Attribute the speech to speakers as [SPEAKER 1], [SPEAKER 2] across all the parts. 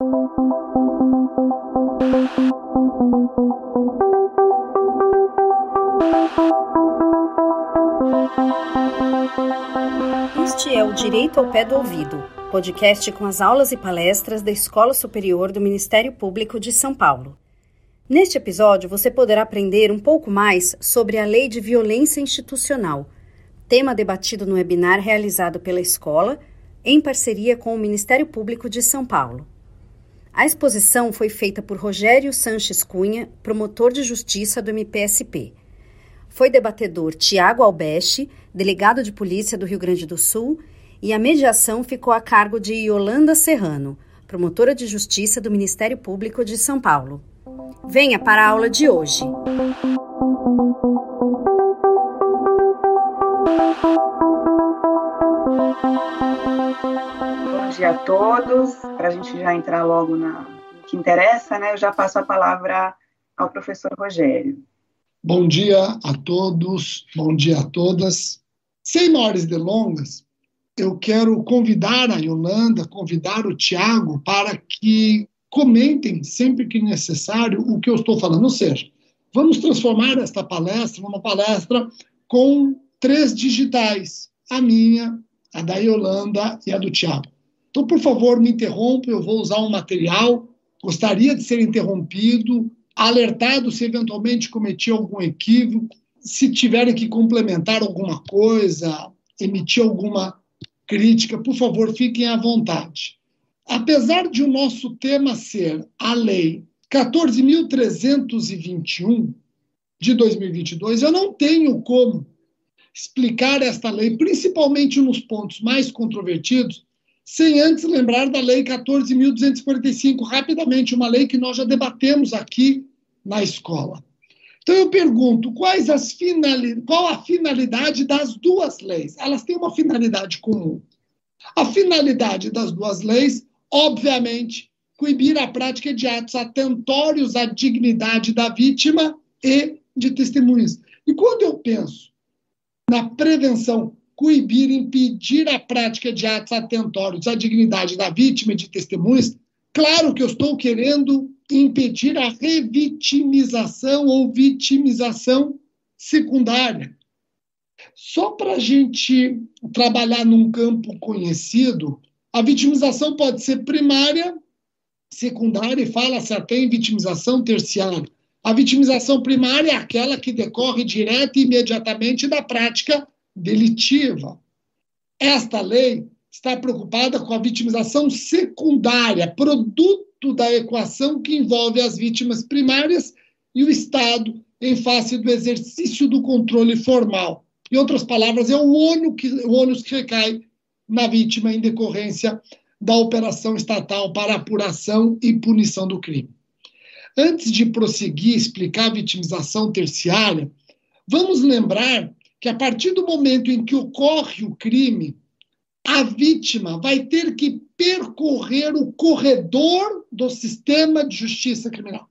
[SPEAKER 1] Este é o Direito ao Pé do Ouvido, podcast com as aulas e palestras da Escola Superior do Ministério Público de São Paulo. Neste episódio, você poderá aprender um pouco mais sobre a Lei de Violência Institucional, tema debatido no webinar realizado pela escola em parceria com o Ministério Público de São Paulo. A exposição foi feita por Rogério Sanches Cunha, promotor de justiça do MPSP. Foi debatedor Tiago Albeste, delegado de polícia do Rio Grande do Sul, e a mediação ficou a cargo de Yolanda Serrano, promotora de justiça do Ministério Público de São Paulo. Venha para a aula de hoje.
[SPEAKER 2] Dia a todos. Para a gente já entrar logo na no que interessa, né? Eu já passo a palavra ao professor Rogério.
[SPEAKER 3] Bom dia a todos, bom dia a todas. Sem maiores delongas, eu quero convidar a Yolanda, convidar o Tiago para que comentem sempre que necessário o que eu estou falando. Ou seja, vamos transformar esta palestra numa palestra com três digitais: a minha, a da Yolanda e a do Tiago. Então, por favor, me interrompa, eu vou usar um material, gostaria de ser interrompido, alertado se eventualmente cometi algum equívoco, se tiverem que complementar alguma coisa, emitir alguma crítica, por favor, fiquem à vontade. Apesar de o nosso tema ser a Lei 14.321 de 2022, eu não tenho como explicar esta lei, principalmente nos pontos mais controvertidos, sem antes lembrar da Lei 14.245, rapidamente, uma lei que nós já debatemos aqui na escola. Então eu pergunto, quais as finali qual a finalidade das duas leis? Elas têm uma finalidade comum. A finalidade das duas leis, obviamente, coibir a prática de atos atentórios à dignidade da vítima e de testemunhas. E quando eu penso na prevenção, coibir, impedir a prática de atos atentórios à dignidade da vítima e de testemunhas, claro que eu estou querendo impedir a revitimização ou vitimização secundária. Só para a gente trabalhar num campo conhecido, a vitimização pode ser primária, secundária, e fala-se até em vitimização terciária. A vitimização primária é aquela que decorre direta e imediatamente da prática delitiva. Esta lei está preocupada com a vitimização secundária, produto da equação que envolve as vítimas primárias e o Estado em face do exercício do controle formal. Em outras palavras, é o ônus que, o ônus que recai na vítima em decorrência da operação estatal para apuração e punição do crime. Antes de prosseguir explicar a vitimização terciária, vamos lembrar que a partir do momento em que ocorre o crime, a vítima vai ter que percorrer o corredor do sistema de justiça criminal.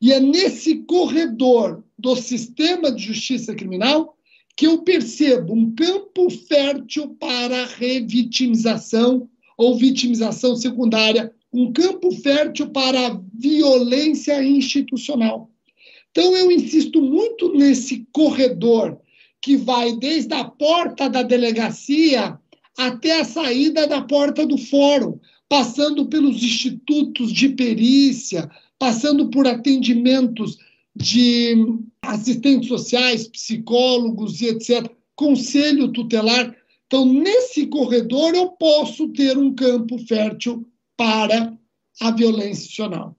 [SPEAKER 3] E é nesse corredor do sistema de justiça criminal que eu percebo um campo fértil para revitimização ou vitimização secundária, um campo fértil para a violência institucional. Então, eu insisto muito nesse corredor que vai desde a porta da delegacia até a saída da porta do fórum, passando pelos institutos de perícia, passando por atendimentos de assistentes sociais, psicólogos e etc., conselho tutelar. Então, nesse corredor, eu posso ter um campo fértil para a violência institucional.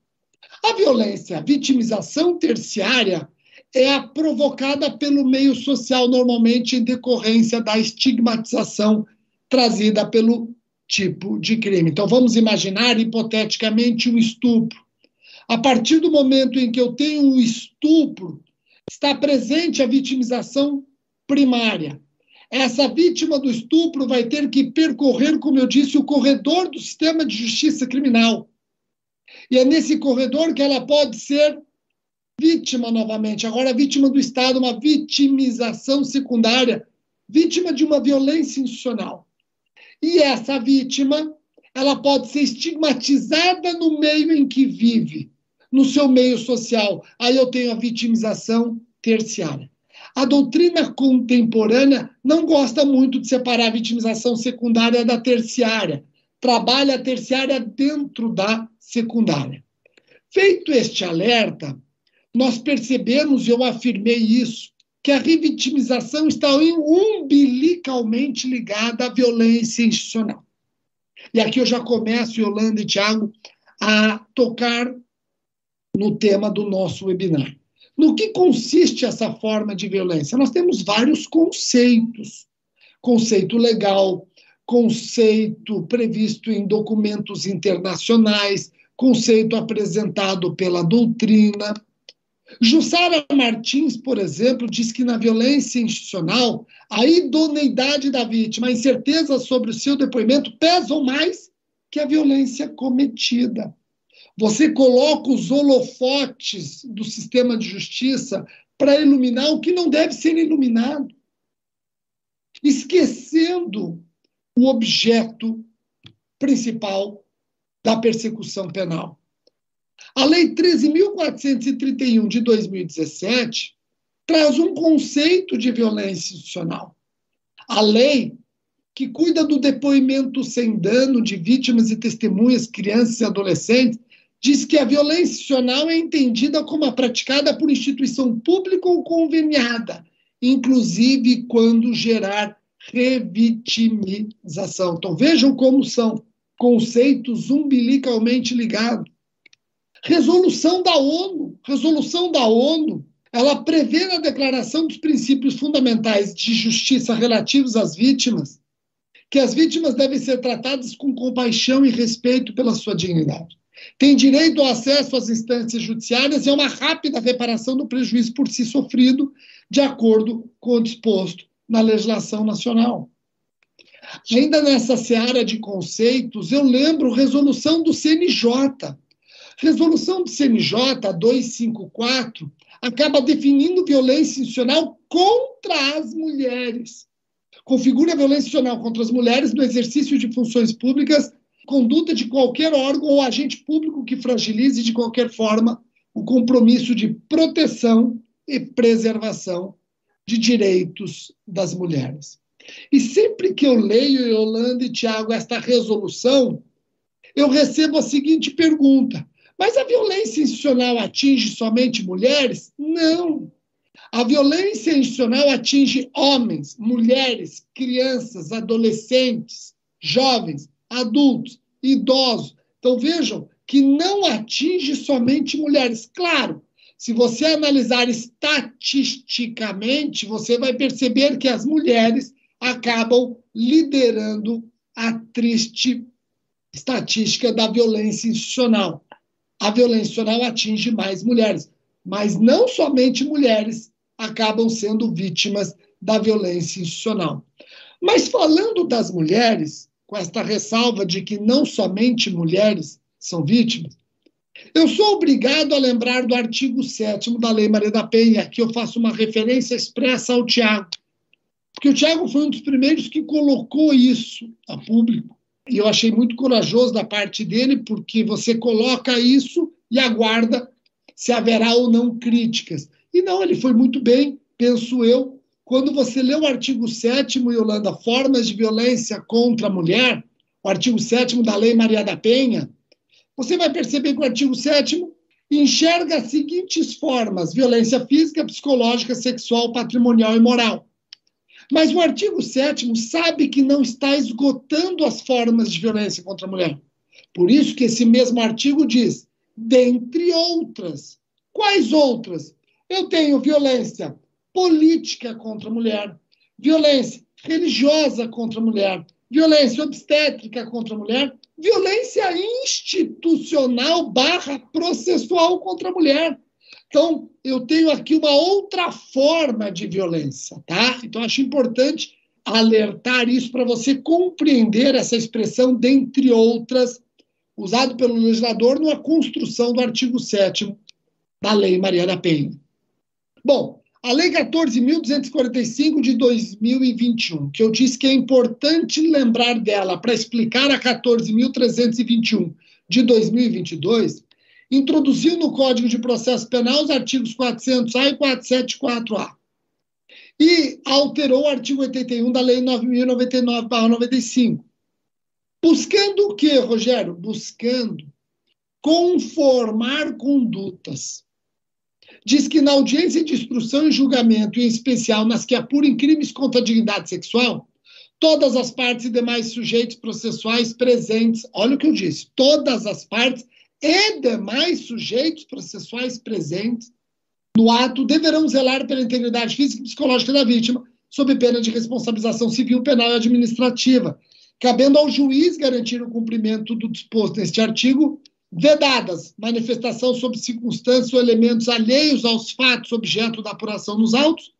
[SPEAKER 3] A violência, a vitimização terciária, é a provocada pelo meio social, normalmente em decorrência da estigmatização trazida pelo tipo de crime. Então, vamos imaginar, hipoteticamente, um estupro a partir do momento em que eu tenho um estupro, está presente a vitimização primária. Essa vítima do estupro vai ter que percorrer, como eu disse, o corredor do sistema de justiça criminal. E é nesse corredor que ela pode ser vítima novamente. Agora, vítima do Estado, uma vitimização secundária, vítima de uma violência institucional. E essa vítima ela pode ser estigmatizada no meio em que vive, no seu meio social. Aí eu tenho a vitimização terciária. A doutrina contemporânea não gosta muito de separar a vitimização secundária da terciária. Trabalha a terciária dentro da secundária. Feito este alerta, nós percebemos, eu afirmei isso, que a revitimização está umbilicalmente ligada à violência institucional. E aqui eu já começo, Yolanda e Tiago, a tocar no tema do nosso webinar. No que consiste essa forma de violência? Nós temos vários conceitos. Conceito legal, conceito previsto em documentos internacionais, conceito apresentado pela doutrina. Jussara Martins, por exemplo, diz que na violência institucional, a idoneidade da vítima, a incerteza sobre o seu depoimento pesam mais que a violência cometida. Você coloca os holofotes do sistema de justiça para iluminar o que não deve ser iluminado, esquecendo o objeto principal da persecução penal. A Lei 13.431 de 2017 traz um conceito de violência institucional. A lei que cuida do depoimento sem dano de vítimas e testemunhas, crianças e adolescentes, diz que a violência institucional é entendida como a praticada por instituição pública ou conveniada, inclusive quando gerar revitimização. Então vejam como são conceitos umbilicalmente ligados. Resolução da ONU, resolução da ONU, ela prevê na Declaração dos Princípios Fundamentais de Justiça relativos às vítimas que as vítimas devem ser tratadas com compaixão e respeito pela sua dignidade. Tem direito ao acesso às instâncias judiciárias e a uma rápida reparação do prejuízo por si sofrido, de acordo com o disposto na legislação nacional. Ainda nessa seara de conceitos, eu lembro resolução do CNJ, Resolução do CNJ 254 acaba definindo violência institucional contra as mulheres. Configura a violência institucional contra as mulheres no exercício de funções públicas, conduta de qualquer órgão ou agente público que fragilize de qualquer forma o compromisso de proteção e preservação de direitos das mulheres. E sempre que eu leio, Yolanda e Tiago, esta resolução, eu recebo a seguinte pergunta: mas a violência institucional atinge somente mulheres? Não. A violência institucional atinge homens, mulheres, crianças, adolescentes, jovens, adultos, idosos. Então vejam que não atinge somente mulheres. Claro, se você analisar estatisticamente, você vai perceber que as mulheres acabam liderando a triste estatística da violência institucional a violência institucional atinge mais mulheres. Mas não somente mulheres acabam sendo vítimas da violência institucional. Mas falando das mulheres, com esta ressalva de que não somente mulheres são vítimas, eu sou obrigado a lembrar do artigo 7 da Lei Maria da Penha, aqui eu faço uma referência expressa ao Tiago, porque o Tiago foi um dos primeiros que colocou isso a público. E eu achei muito corajoso da parte dele, porque você coloca isso e aguarda se haverá ou não críticas. E não, ele foi muito bem, penso eu. Quando você lê o artigo 7 Yolanda, Formas de Violência contra a Mulher, o artigo 7 da Lei Maria da Penha, você vai perceber que o artigo 7 enxerga as seguintes formas: violência física, psicológica, sexual, patrimonial e moral. Mas o artigo 7 sabe que não está esgotando as formas de violência contra a mulher. Por isso que esse mesmo artigo diz, dentre outras. Quais outras? Eu tenho violência política contra a mulher, violência religiosa contra a mulher, violência obstétrica contra a mulher, violência institucional barra processual contra a mulher. Então, eu tenho aqui uma outra forma de violência, tá? Então, acho importante alertar isso para você compreender essa expressão, dentre outras, usado pelo legislador na construção do artigo 7 da Lei Maria da Penha. Bom, A Lei 14.245 de 2021, que eu disse que é importante lembrar dela para explicar a 14.321 de 2022, introduziu no Código de Processo Penal os artigos 400A e 474A. E alterou o artigo 81 da Lei 9.099-95. Buscando o quê, Rogério? Buscando conformar condutas diz que na audiência de instrução e julgamento, em especial nas que apurem crimes contra a dignidade sexual, todas as partes e demais sujeitos processuais presentes, olha o que eu disse, todas as partes e demais sujeitos processuais presentes no ato deverão zelar pela integridade física e psicológica da vítima, sob pena de responsabilização civil, penal e administrativa, cabendo ao juiz garantir o cumprimento do disposto neste artigo vedadas manifestação sobre circunstâncias ou elementos alheios aos fatos objeto da apuração nos autos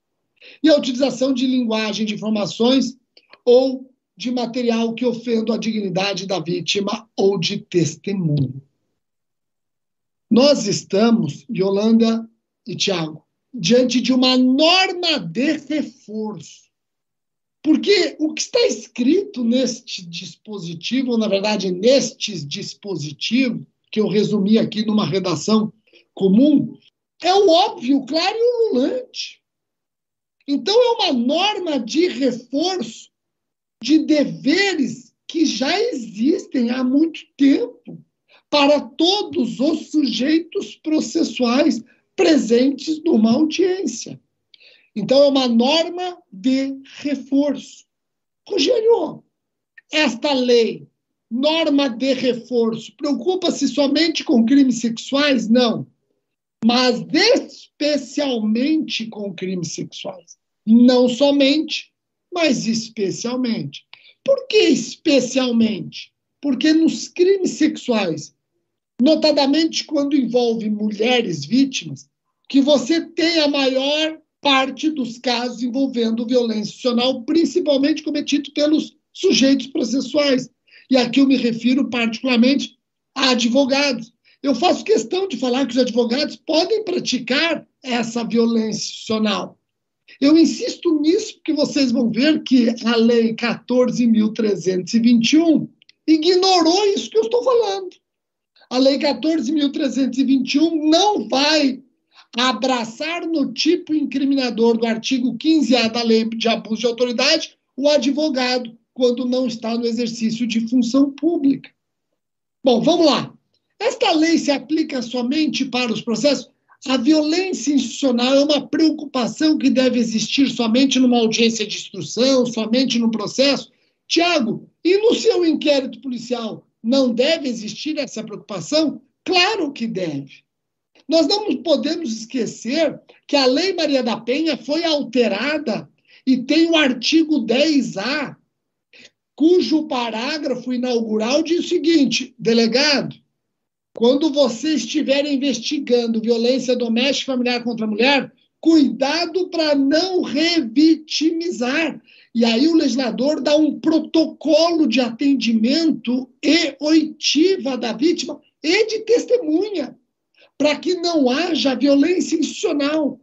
[SPEAKER 3] e a utilização de linguagem de informações ou de material que ofenda a dignidade da vítima ou de testemunho. Nós estamos, Yolanda e Tiago, diante de uma norma de reforço. Porque o que está escrito neste dispositivo, ou na verdade nestes dispositivos, que eu resumi aqui numa redação comum, é o óbvio, claro e ululante. Então, é uma norma de reforço de deveres que já existem há muito tempo para todos os sujeitos processuais presentes numa audiência. Então, é uma norma de reforço. Rogério, esta lei norma de reforço. Preocupa-se somente com crimes sexuais? Não. Mas especialmente com crimes sexuais. Não somente, mas especialmente. Por que especialmente? Porque nos crimes sexuais, notadamente quando envolve mulheres vítimas, que você tem a maior parte dos casos envolvendo violência institucional, principalmente cometido pelos sujeitos processuais. E aqui eu me refiro particularmente a advogados. Eu faço questão de falar que os advogados podem praticar essa violência institucional. Eu insisto nisso porque vocês vão ver que a Lei 14.321 ignorou isso que eu estou falando. A Lei 14.321 não vai abraçar no tipo incriminador do artigo 15A da Lei de Abuso de Autoridade o advogado quando não está no exercício de função pública. Bom, vamos lá. Esta lei se aplica somente para os processos? A violência institucional é uma preocupação que deve existir somente numa audiência de instrução, somente no processo? Tiago, e no seu inquérito policial, não deve existir essa preocupação? Claro que deve. Nós não podemos esquecer que a Lei Maria da Penha foi alterada e tem o artigo 10A cujo parágrafo inaugural diz o seguinte: delegado, quando você estiver investigando violência doméstica familiar contra a mulher, cuidado para não revitimizar. E aí o legislador dá um protocolo de atendimento e oitiva da vítima e de testemunha, para que não haja violência institucional.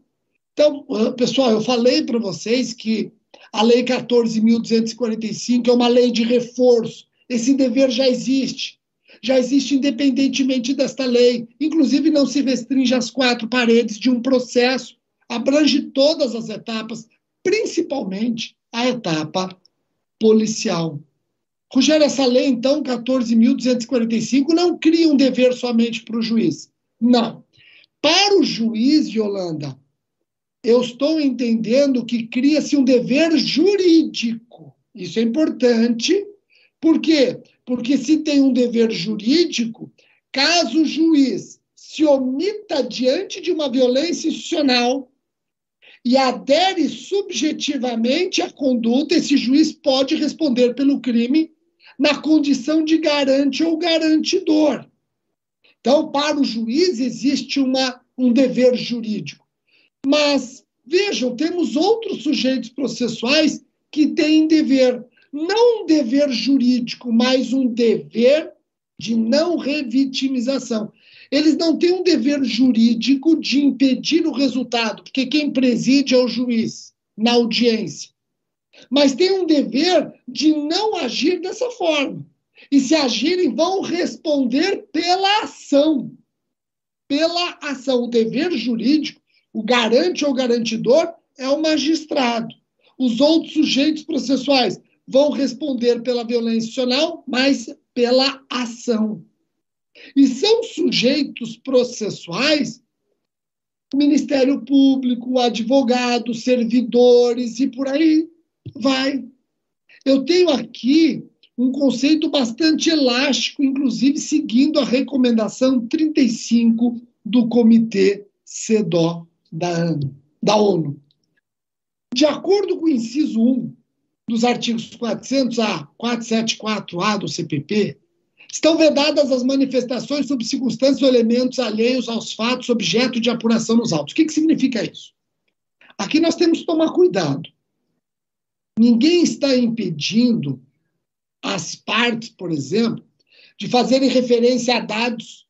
[SPEAKER 3] Então, pessoal, eu falei para vocês que a Lei 14.245 é uma lei de reforço. Esse dever já existe. Já existe independentemente desta lei. Inclusive, não se restringe às quatro paredes de um processo. Abrange todas as etapas, principalmente a etapa policial. Rogério, essa lei, então, 14.245, não cria um dever somente para o juiz. Não. Para o juiz, Yolanda, eu estou entendendo que cria-se um dever jurídico. Isso é importante. Por quê? Porque se tem um dever jurídico, caso o juiz se omita diante de uma violência institucional e adere subjetivamente à conduta, esse juiz pode responder pelo crime na condição de garante ou garantidor. Então, para o juiz, existe uma, um dever jurídico. Mas, vejam, temos outros sujeitos processuais que têm dever, não um dever jurídico, mas um dever de não revitimização. Eles não têm um dever jurídico de impedir o resultado, porque quem preside é o juiz na audiência. Mas tem um dever de não agir dessa forma. E se agirem, vão responder pela ação. Pela ação. O dever jurídico, o garante ou garantidor é o magistrado. Os outros sujeitos processuais vão responder pela violência institucional, mas pela ação. E são sujeitos processuais o Ministério Público, advogado, servidores e por aí vai. Eu tenho aqui um conceito bastante elástico, inclusive seguindo a recomendação 35 do Comitê CEDO da, da ONU. De acordo com o inciso 1 dos artigos 400A, 474A do CPP, estão vedadas as manifestações sobre circunstâncias ou elementos alheios aos fatos objeto de apuração nos autos. O que, que significa isso? Aqui nós temos que tomar cuidado. Ninguém está impedindo as partes, por exemplo, de fazerem referência a dados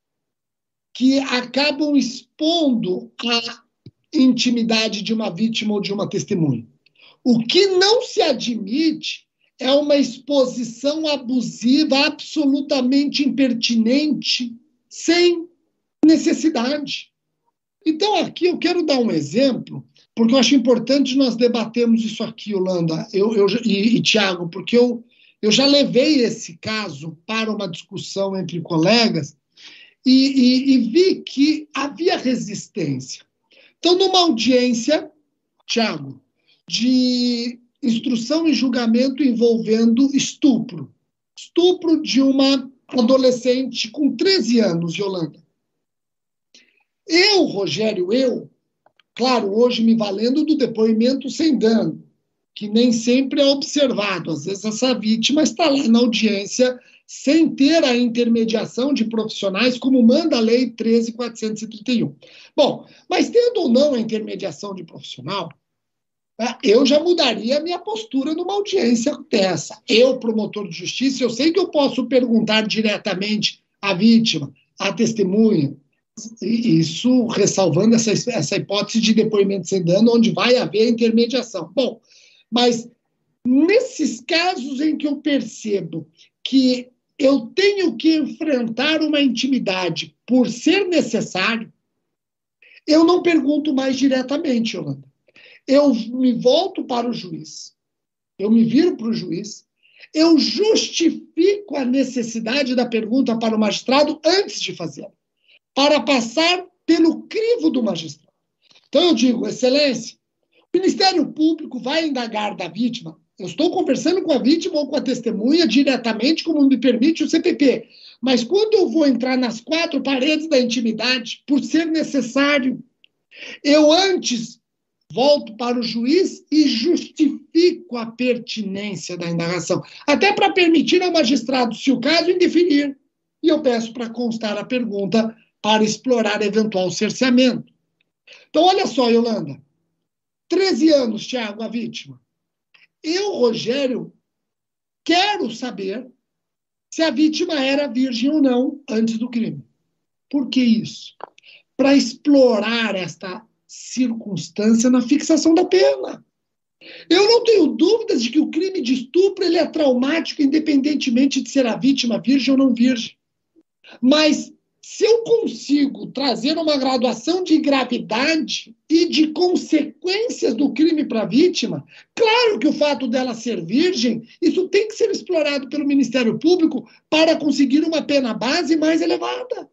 [SPEAKER 3] que acabam expondo a intimidade de uma vítima ou de uma testemunha. O que não se admite é uma exposição abusiva, absolutamente impertinente, sem necessidade. Então, aqui eu quero dar um exemplo, porque eu acho importante nós debatermos isso aqui, Holanda eu, eu, e, e Tiago, porque eu, eu já levei esse caso para uma discussão entre colegas e, e, e vi que havia resistência. Então, numa audiência, Tiago, de instrução e julgamento envolvendo estupro. Estupro de uma adolescente com 13 anos, Yolanda. Eu, Rogério, eu, claro, hoje me valendo do depoimento sem dano, que nem sempre é observado. Às vezes essa vítima está lá na audiência sem ter a intermediação de profissionais, como manda a Lei 13.431. Bom, mas tendo ou não a intermediação de profissional, eu já mudaria a minha postura numa audiência dessa. Eu, promotor de justiça, eu sei que eu posso perguntar diretamente à vítima, à testemunha, isso ressalvando essa, essa hipótese de depoimento sem dano, onde vai haver intermediação. Bom, mas nesses casos em que eu percebo que eu tenho que enfrentar uma intimidade por ser necessário, eu não pergunto mais diretamente, Yolanda eu me volto para o juiz, eu me viro para o juiz, eu justifico a necessidade da pergunta para o magistrado antes de fazê-la, para passar pelo crivo do magistrado. Então eu digo, excelência, o Ministério Público vai indagar da vítima. Eu estou conversando com a vítima ou com a testemunha diretamente, como me permite o CPP. Mas quando eu vou entrar nas quatro paredes da intimidade, por ser necessário, eu antes volto para o juiz e justifico a pertinência da indagação, até para permitir ao magistrado, se o caso, indeferir. E eu peço para constar a pergunta para explorar eventual cerceamento. Então, olha só, Yolanda. 13 anos, Tiago, a vítima. Eu, Rogério, quero saber se a vítima era virgem ou não antes do crime. Por que isso? Para explorar esta circunstância na fixação da pena. Eu não tenho dúvidas de que o crime de estupro ele é traumático, independentemente de ser a vítima virgem ou não virgem. Mas se eu consigo trazer uma graduação de gravidade e de consequências do crime para a vítima, claro que o fato dela ser virgem, isso tem que ser explorado pelo Ministério Público para conseguir uma pena base mais elevada.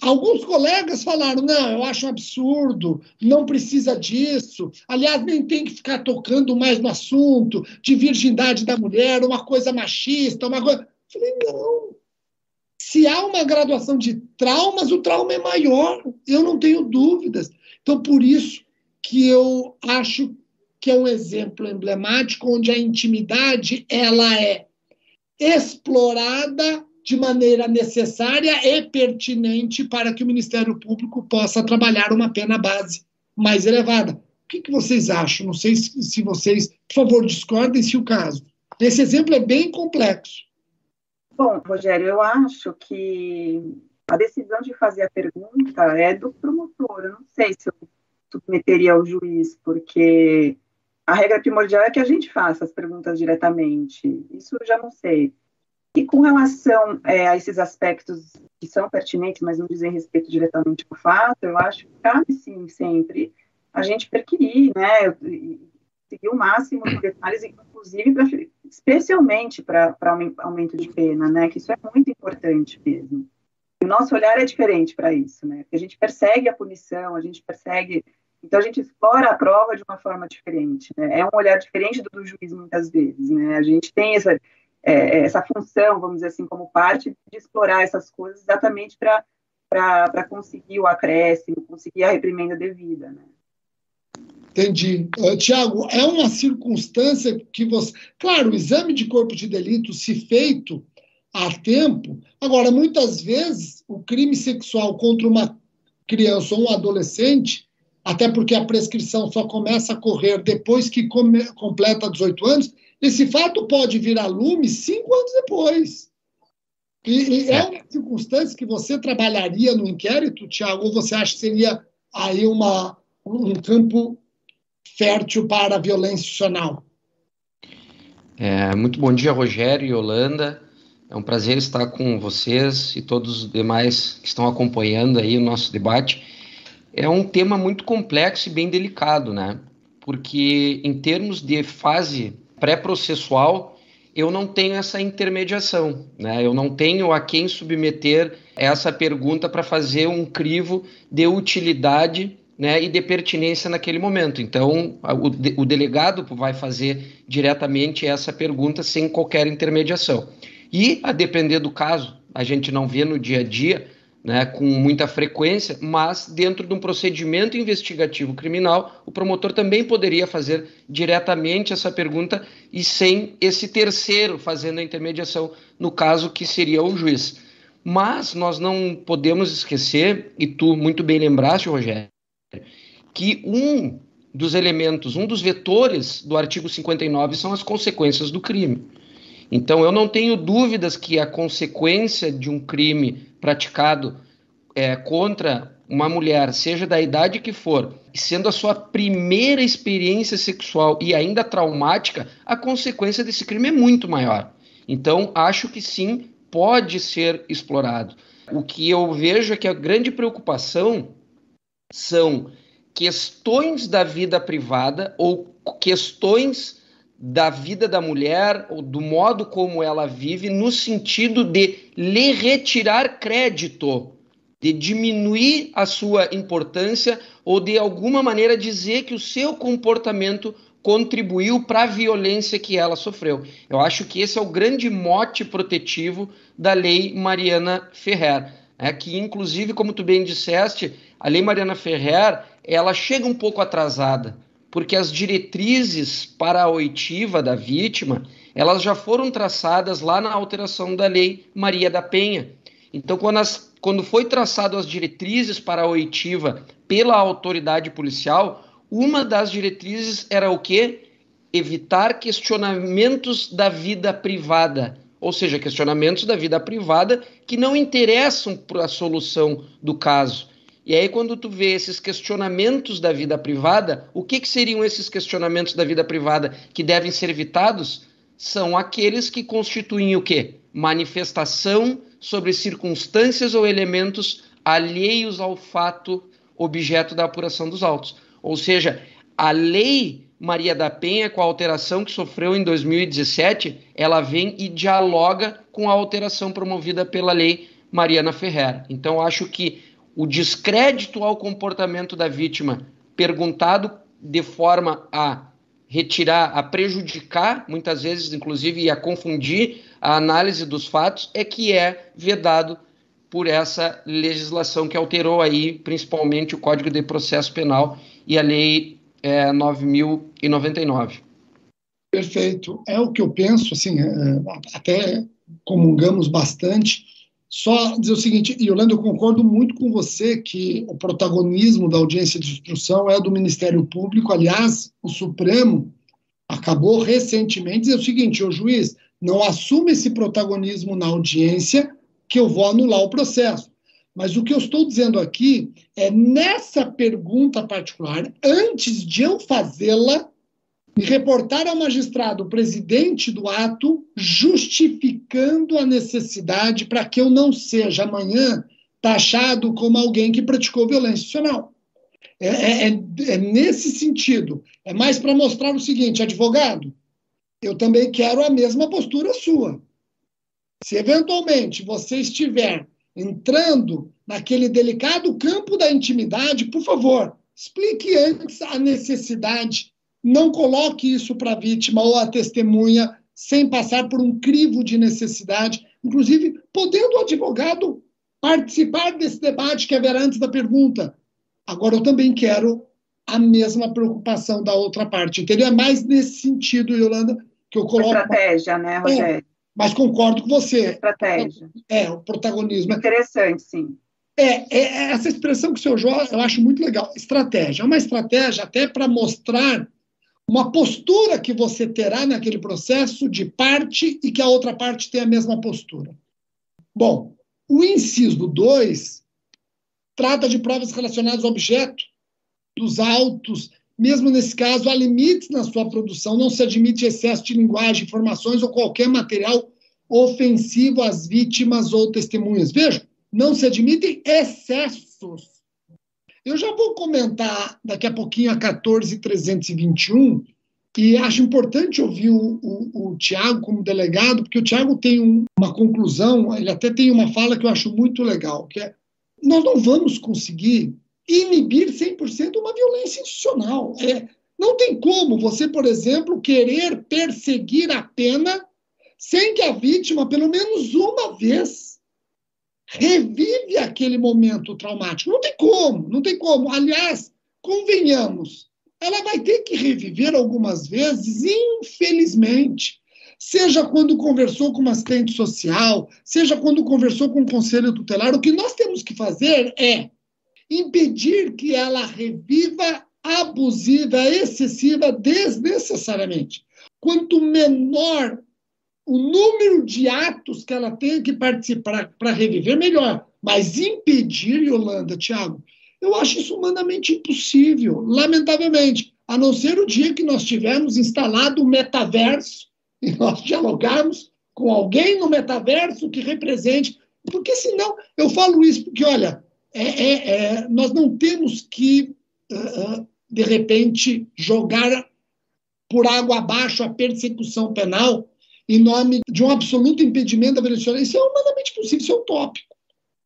[SPEAKER 3] Alguns colegas falaram: não, eu acho um absurdo, não precisa disso. Aliás, nem tem que ficar tocando mais no assunto de virgindade da mulher, uma coisa machista, uma coisa. Eu falei: não. Se há uma graduação de traumas, o trauma é maior, eu não tenho dúvidas. Então, por isso que eu acho que é um exemplo emblemático onde a intimidade ela é explorada de maneira necessária e pertinente para que o Ministério Público possa trabalhar uma pena base mais elevada. O que, que vocês acham? Não sei se, se vocês, por favor, discordem se o caso. Esse exemplo é bem complexo.
[SPEAKER 2] Bom, Rogério, eu acho que a decisão de fazer a pergunta é do promotor. Eu não sei se eu submeteria ao juiz, porque a regra primordial é que a gente faça as perguntas diretamente. Isso eu já não sei. E com relação é, a esses aspectos que são pertinentes, mas não dizem respeito diretamente ao fato, eu acho que cabe sim sempre a gente perquirir, né, seguir o máximo de detalhes, inclusive, pra, especialmente para aumento de pena, né, que isso é muito importante mesmo. E o nosso olhar é diferente para isso, né, porque a gente persegue a punição, a gente persegue, então a gente explora a prova de uma forma diferente, né, é um olhar diferente do do juiz muitas vezes, né, a gente tem essa, é, essa função, vamos dizer assim, como parte de explorar essas coisas exatamente para conseguir o acréscimo, conseguir a reprimenda devida, né.
[SPEAKER 3] Entendi. Uh, Tiago, é uma circunstância que você. Claro, o exame de corpo de delito, se feito a tempo. Agora, muitas vezes, o crime sexual contra uma criança ou um adolescente, até porque a prescrição só começa a correr depois que come, completa 18 anos, esse fato pode vir a lume cinco anos depois. E, e é uma circunstância que você trabalharia no inquérito, Tiago, ou você acha que seria aí uma, um campo fértil para a violência institucional.
[SPEAKER 4] É, muito bom dia, Rogério e Holanda. É um prazer estar com vocês e todos os demais que estão acompanhando aí o nosso debate. É um tema muito complexo e bem delicado, né? Porque em termos de fase pré-processual, eu não tenho essa intermediação, né? Eu não tenho a quem submeter essa pergunta para fazer um crivo de utilidade né, e de pertinência naquele momento. Então, o, o delegado vai fazer diretamente essa pergunta sem qualquer intermediação. E, a depender do caso, a gente não vê no dia a dia, né, com muita frequência, mas dentro de um procedimento investigativo criminal, o promotor também poderia fazer diretamente essa pergunta e sem esse terceiro fazendo a intermediação, no caso que seria o juiz. Mas nós não podemos esquecer, e tu muito bem lembraste, Rogério, que um dos elementos, um dos vetores do artigo 59 são as consequências do crime. Então, eu não tenho dúvidas que a consequência de um crime praticado é, contra uma mulher, seja da idade que for, sendo a sua primeira experiência sexual e ainda traumática, a consequência desse crime é muito maior. Então, acho que sim, pode ser explorado. O que eu vejo é que a grande preocupação são questões da vida privada ou questões da vida da mulher ou do modo como ela vive no sentido de lhe retirar crédito, de diminuir a sua importância ou de alguma maneira dizer que o seu comportamento contribuiu para a violência que ela sofreu. Eu acho que esse é o grande mote protetivo da lei Mariana Ferrer, é que inclusive, como tu bem disseste, a Lei Mariana Ferrer, ela chega um pouco atrasada, porque as diretrizes para a oitiva da vítima, elas já foram traçadas lá na alteração da Lei Maria da Penha. Então, quando, as, quando foi traçado as diretrizes para a oitiva pela autoridade policial, uma das diretrizes era o quê? Evitar questionamentos da vida privada, ou seja, questionamentos da vida privada que não interessam para a solução do caso. E aí, quando tu vê esses questionamentos da vida privada, o que, que seriam esses questionamentos da vida privada que devem ser evitados? São aqueles que constituem o quê? Manifestação sobre circunstâncias ou elementos alheios ao fato objeto da apuração dos autos. Ou seja, a lei Maria da Penha, com a alteração que sofreu em 2017, ela vem e dialoga com a alteração promovida pela lei Mariana Ferreira. Então, acho que o descrédito ao comportamento da vítima, perguntado de forma a retirar, a prejudicar, muitas vezes, inclusive, e a confundir a análise dos fatos, é que é vedado por essa legislação que alterou aí, principalmente, o Código de Processo Penal e a Lei é, 9.099.
[SPEAKER 3] Perfeito. É o que eu penso, assim, é, até comungamos bastante só dizer o seguinte, Yolanda, eu concordo muito com você que o protagonismo da audiência de instrução é do Ministério Público. Aliás, o Supremo acabou recentemente dizer o seguinte: o juiz não assume esse protagonismo na audiência, que eu vou anular o processo. Mas o que eu estou dizendo aqui é nessa pergunta particular, antes de eu fazê-la, me reportar ao magistrado, o presidente do ato, justificando a necessidade para que eu não seja amanhã taxado como alguém que praticou violência institucional. É, é, é, é nesse sentido. É mais para mostrar o seguinte, advogado, eu também quero a mesma postura sua. Se eventualmente você estiver entrando naquele delicado campo da intimidade, por favor, explique antes a necessidade. Não coloque isso para a vítima ou a testemunha sem passar por um crivo de necessidade, inclusive podendo o advogado participar desse debate que haverá antes da pergunta. Agora, eu também quero a mesma preocupação da outra parte, entendeu? É mais nesse sentido, Yolanda, que eu coloco.
[SPEAKER 2] Estratégia, né, Rogério? É,
[SPEAKER 3] mas concordo com você.
[SPEAKER 2] Estratégia.
[SPEAKER 3] É, o protagonismo.
[SPEAKER 2] Interessante, sim.
[SPEAKER 3] É, é, essa expressão que o senhor Jó, eu acho muito legal. Estratégia. É uma estratégia até para mostrar uma postura que você terá naquele processo de parte e que a outra parte tem a mesma postura. Bom, o inciso 2 trata de provas relacionadas ao objeto dos autos mesmo nesse caso, há limites na sua produção, não se admite excesso de linguagem, informações ou qualquer material ofensivo às vítimas ou testemunhas. Veja, não se admitem excessos. Eu já vou comentar daqui a pouquinho a 14321 e acho importante ouvir o, o, o Tiago como delegado, porque o Tiago tem um, uma conclusão, ele até tem uma fala que eu acho muito legal, que é nós não vamos conseguir inibir 100% uma violência institucional. É, não tem como você, por exemplo, querer perseguir a pena sem que a vítima, pelo menos uma vez, revive aquele momento traumático. Não tem como, não tem como. Aliás, convenhamos, ela vai ter que reviver algumas vezes, infelizmente. Seja quando conversou com uma assistente social, seja quando conversou com o um conselho tutelar, o que nós temos que fazer é impedir que ela reviva abusiva, excessiva, desnecessariamente. Quanto menor o número de atos que ela tem que participar para reviver, melhor. Mas impedir, Yolanda, Tiago, eu acho isso humanamente impossível, lamentavelmente. A não ser o dia que nós tivermos instalado o metaverso e nós dialogarmos com alguém no metaverso que represente. Porque senão, eu falo isso porque, olha, é, é, é, nós não temos que, uh, de repente, jogar por água abaixo a persecução penal em nome de um absoluto impedimento da violência. Isso é humanamente possível, isso é utópico.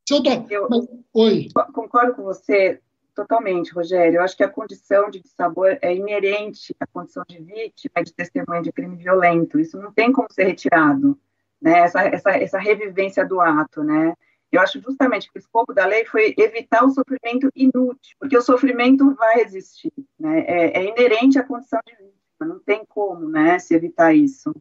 [SPEAKER 3] Isso é utópico.
[SPEAKER 2] Eu Mas, oi. Concordo com você totalmente, Rogério. Eu acho que a condição de sabor é inerente à condição de vítima de testemunha de crime violento. Isso não tem como ser retirado, né? Essa, essa, essa revivência do ato, né? Eu acho justamente que o escopo da lei foi evitar o sofrimento inútil, porque o sofrimento vai existir, né? é, é inerente à condição de vítima, não tem como né, se evitar isso.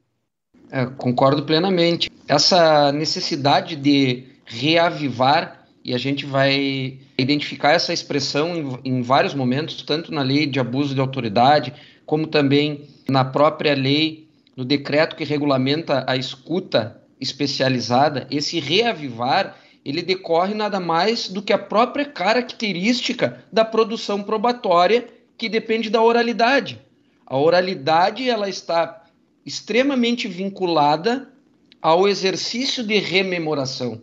[SPEAKER 4] É, concordo plenamente. Essa necessidade de reavivar, e a gente vai identificar essa expressão em, em vários momentos, tanto na lei de abuso de autoridade, como também na própria lei, no decreto que regulamenta a escuta especializada, esse reavivar ele decorre nada mais do que a própria característica da produção probatória, que depende da oralidade. A oralidade ela está extremamente vinculada ao exercício de rememoração.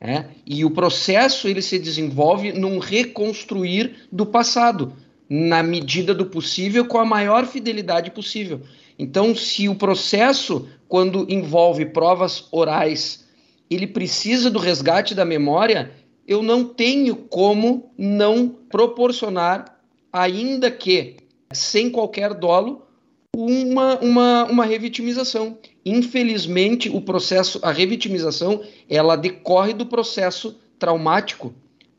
[SPEAKER 4] Né? E o processo ele se desenvolve num reconstruir do passado, na medida do possível, com a maior fidelidade possível. Então, se o processo, quando envolve provas orais, ele precisa do resgate da memória, eu não tenho como não proporcionar, ainda que sem qualquer dolo, uma, uma, uma revitimização. Infelizmente, o processo, a revitimização, ela decorre do processo traumático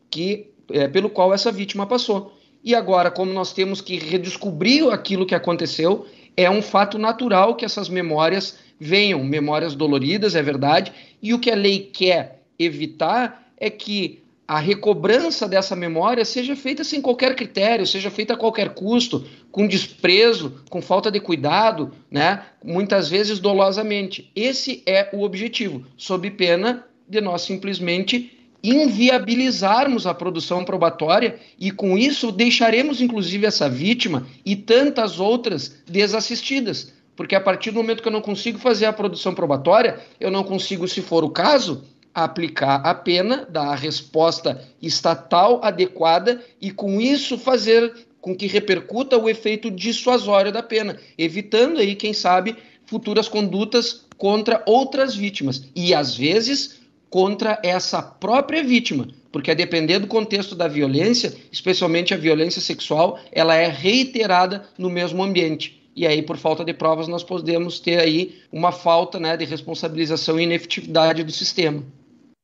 [SPEAKER 4] que é, pelo qual essa vítima passou. E agora, como nós temos que redescobrir aquilo que aconteceu, é um fato natural que essas memórias venham, memórias doloridas, é verdade, e o que a lei quer evitar é que a recobrança dessa memória seja feita sem qualquer critério, seja feita a qualquer custo, com desprezo, com falta de cuidado, né? muitas vezes dolosamente. Esse é o objetivo, sob pena de nós simplesmente inviabilizarmos a produção probatória e com isso deixaremos inclusive essa vítima e tantas outras desassistidas, porque a partir do momento que eu não consigo fazer a produção probatória, eu não consigo, se for o caso, aplicar a pena, dar a resposta estatal adequada e com isso fazer com que repercuta o efeito dissuasório da pena, evitando aí, quem sabe, futuras condutas contra outras vítimas e às vezes contra essa própria vítima, porque a depender do contexto da violência, especialmente a violência sexual, ela é reiterada no mesmo ambiente. E aí, por falta de provas, nós podemos ter aí uma falta né, de responsabilização e inefetividade do sistema.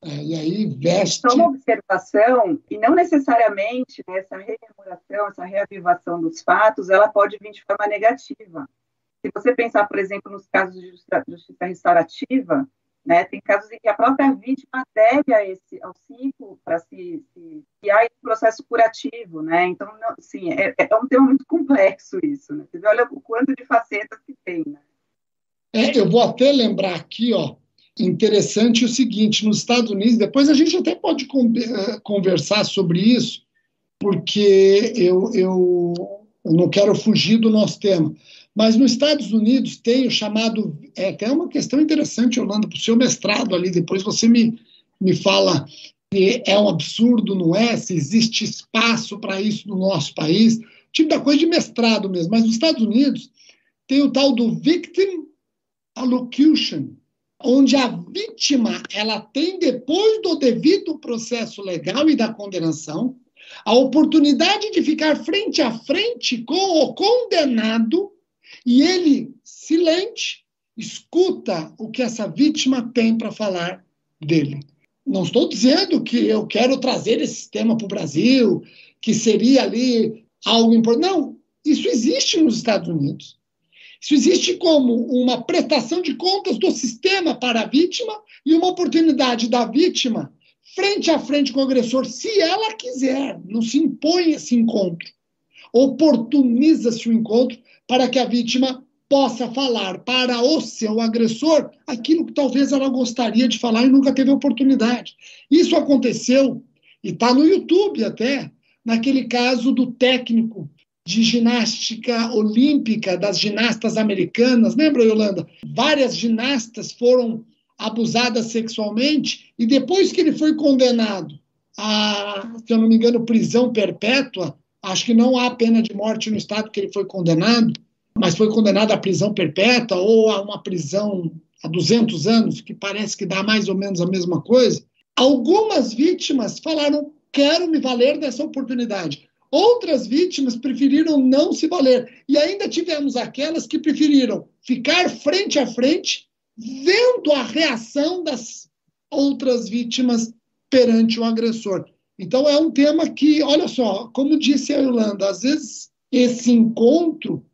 [SPEAKER 3] É, e aí veste.
[SPEAKER 2] Só uma observação, e não necessariamente né, essa rememoração, essa reavivação dos fatos, ela pode vir de forma negativa. Se você pensar, por exemplo, nos casos de justiça restaurativa, né, tem casos em que a própria vítima adere a esse, ao ciclo para se, criar um processo curativo, né? Então, não, sim, é, é, um tema muito complexo isso, né? Você olha o quanto de facetas que tem, né?
[SPEAKER 3] É, eu vou até lembrar aqui, ó, interessante o seguinte: nos Estados Unidos, depois a gente até pode eh, conversar sobre isso, porque eu, eu, não quero fugir do nosso tema. Mas nos Estados Unidos tem o chamado. É até uma questão interessante, Orlando, para o seu mestrado ali, depois você me, me fala se é um absurdo, não é? Se existe espaço para isso no nosso país. Tipo da coisa de mestrado mesmo. Mas nos Estados Unidos tem o tal do Victim Allocution, onde a vítima ela tem, depois do devido processo legal e da condenação, a oportunidade de ficar frente a frente com o condenado e ele, silente, escuta o que essa vítima tem para falar dele. Não estou dizendo que eu quero trazer esse sistema para o Brasil, que seria ali algo importante. Não, isso existe nos Estados Unidos. Isso existe como uma prestação de contas do sistema para a vítima e uma oportunidade da vítima frente a frente com o agressor, se ela quiser. Não se impõe esse encontro. Oportuniza-se o encontro para que a vítima possa falar para o seu agressor aquilo que talvez ela gostaria de falar e nunca teve oportunidade. Isso aconteceu, e está no YouTube até, naquele caso do técnico de ginástica olímpica das ginastas americanas, lembra, Yolanda? Várias ginastas foram abusadas sexualmente e depois que ele foi condenado a, se eu não me engano, prisão perpétua, acho que não há pena de morte no estado que ele foi condenado, mas foi condenado à prisão perpétua ou a uma prisão há 200 anos, que parece que dá mais ou menos a mesma coisa. Algumas vítimas falaram: quero me valer dessa oportunidade. Outras vítimas preferiram não se valer. E ainda tivemos aquelas que preferiram ficar frente a frente, vendo a reação das outras vítimas perante o agressor. Então, é um tema que, olha só, como disse a Irlanda, às vezes esse encontro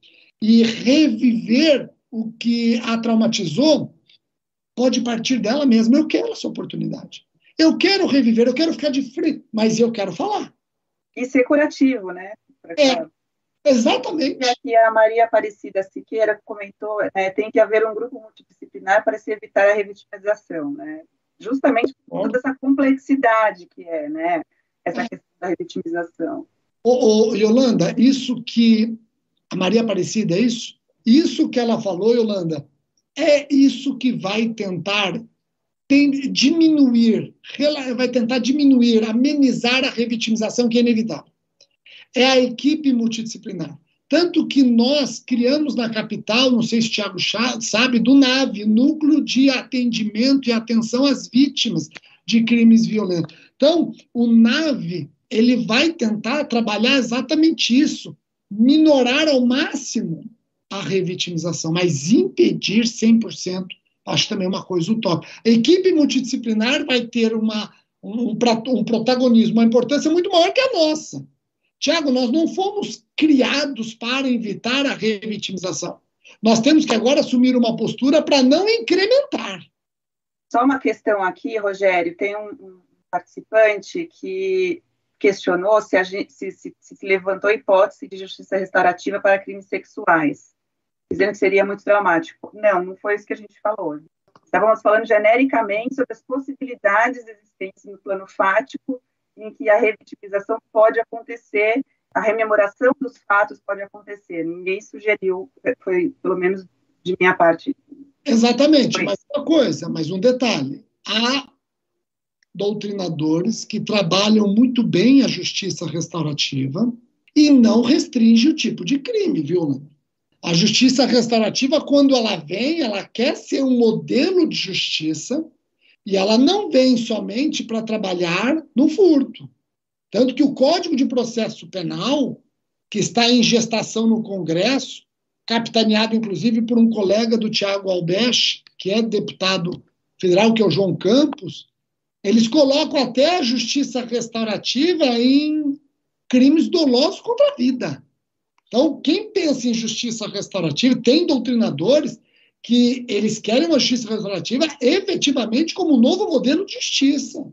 [SPEAKER 3] e reviver o que a traumatizou pode partir dela mesma. Eu quero essa oportunidade. Eu quero reviver, eu quero ficar de frente, mas eu quero falar.
[SPEAKER 2] E ser curativo, né?
[SPEAKER 3] É, exatamente.
[SPEAKER 2] E aqui a Maria Aparecida Siqueira comentou, é, tem que haver um grupo multidisciplinar para se evitar a revitimização, né? Justamente por toda essa complexidade que é, né? Essa é. questão da revitimização.
[SPEAKER 3] Ô, ô, Yolanda, isso que a Maria Aparecida, é isso? Isso que ela falou, Yolanda, é isso que vai tentar diminuir, vai tentar diminuir, amenizar a revitimização que é inevitável. É a equipe multidisciplinar. Tanto que nós criamos na capital, não sei se o Tiago sabe, do NAVE, Núcleo de Atendimento e Atenção às Vítimas de Crimes Violentos. Então, o NAVE, ele vai tentar trabalhar exatamente isso, minorar ao máximo a revitimização, mas impedir 100% acho também uma coisa utópica. A equipe multidisciplinar vai ter uma, um, um protagonismo, uma importância muito maior que a nossa. Tiago, nós não fomos criados para evitar a revitimização. Nós temos que agora assumir uma postura para não incrementar.
[SPEAKER 2] Só uma questão aqui, Rogério, tem um, participante que questionou se, gente, se, se, se, levantou a hipótese de justiça restaurativa para crimes sexuais, dizendo que seria muito dramático. Não, não foi isso que a gente falou. Estávamos falando genericamente sobre as possibilidades existentes no plano fático em que a revitimização pode acontecer, a rememoração dos fatos pode acontecer. Ninguém sugeriu, foi pelo menos de minha parte.
[SPEAKER 3] Exatamente, mas uma coisa, mas um detalhe. Há doutrinadores que trabalham muito bem a justiça restaurativa e não restringe o tipo de crime, viu, A justiça restaurativa, quando ela vem, ela quer ser um modelo de justiça e ela não vem somente para trabalhar no furto. Tanto que o Código de Processo Penal, que está em gestação no Congresso, capitaneado inclusive por um colega do Tiago Albech, que é deputado federal, que é o João Campos, eles colocam até a justiça restaurativa em crimes dolosos contra a vida. Então, quem pensa em justiça restaurativa, tem doutrinadores que eles querem uma justiça restaurativa efetivamente como um novo modelo de justiça.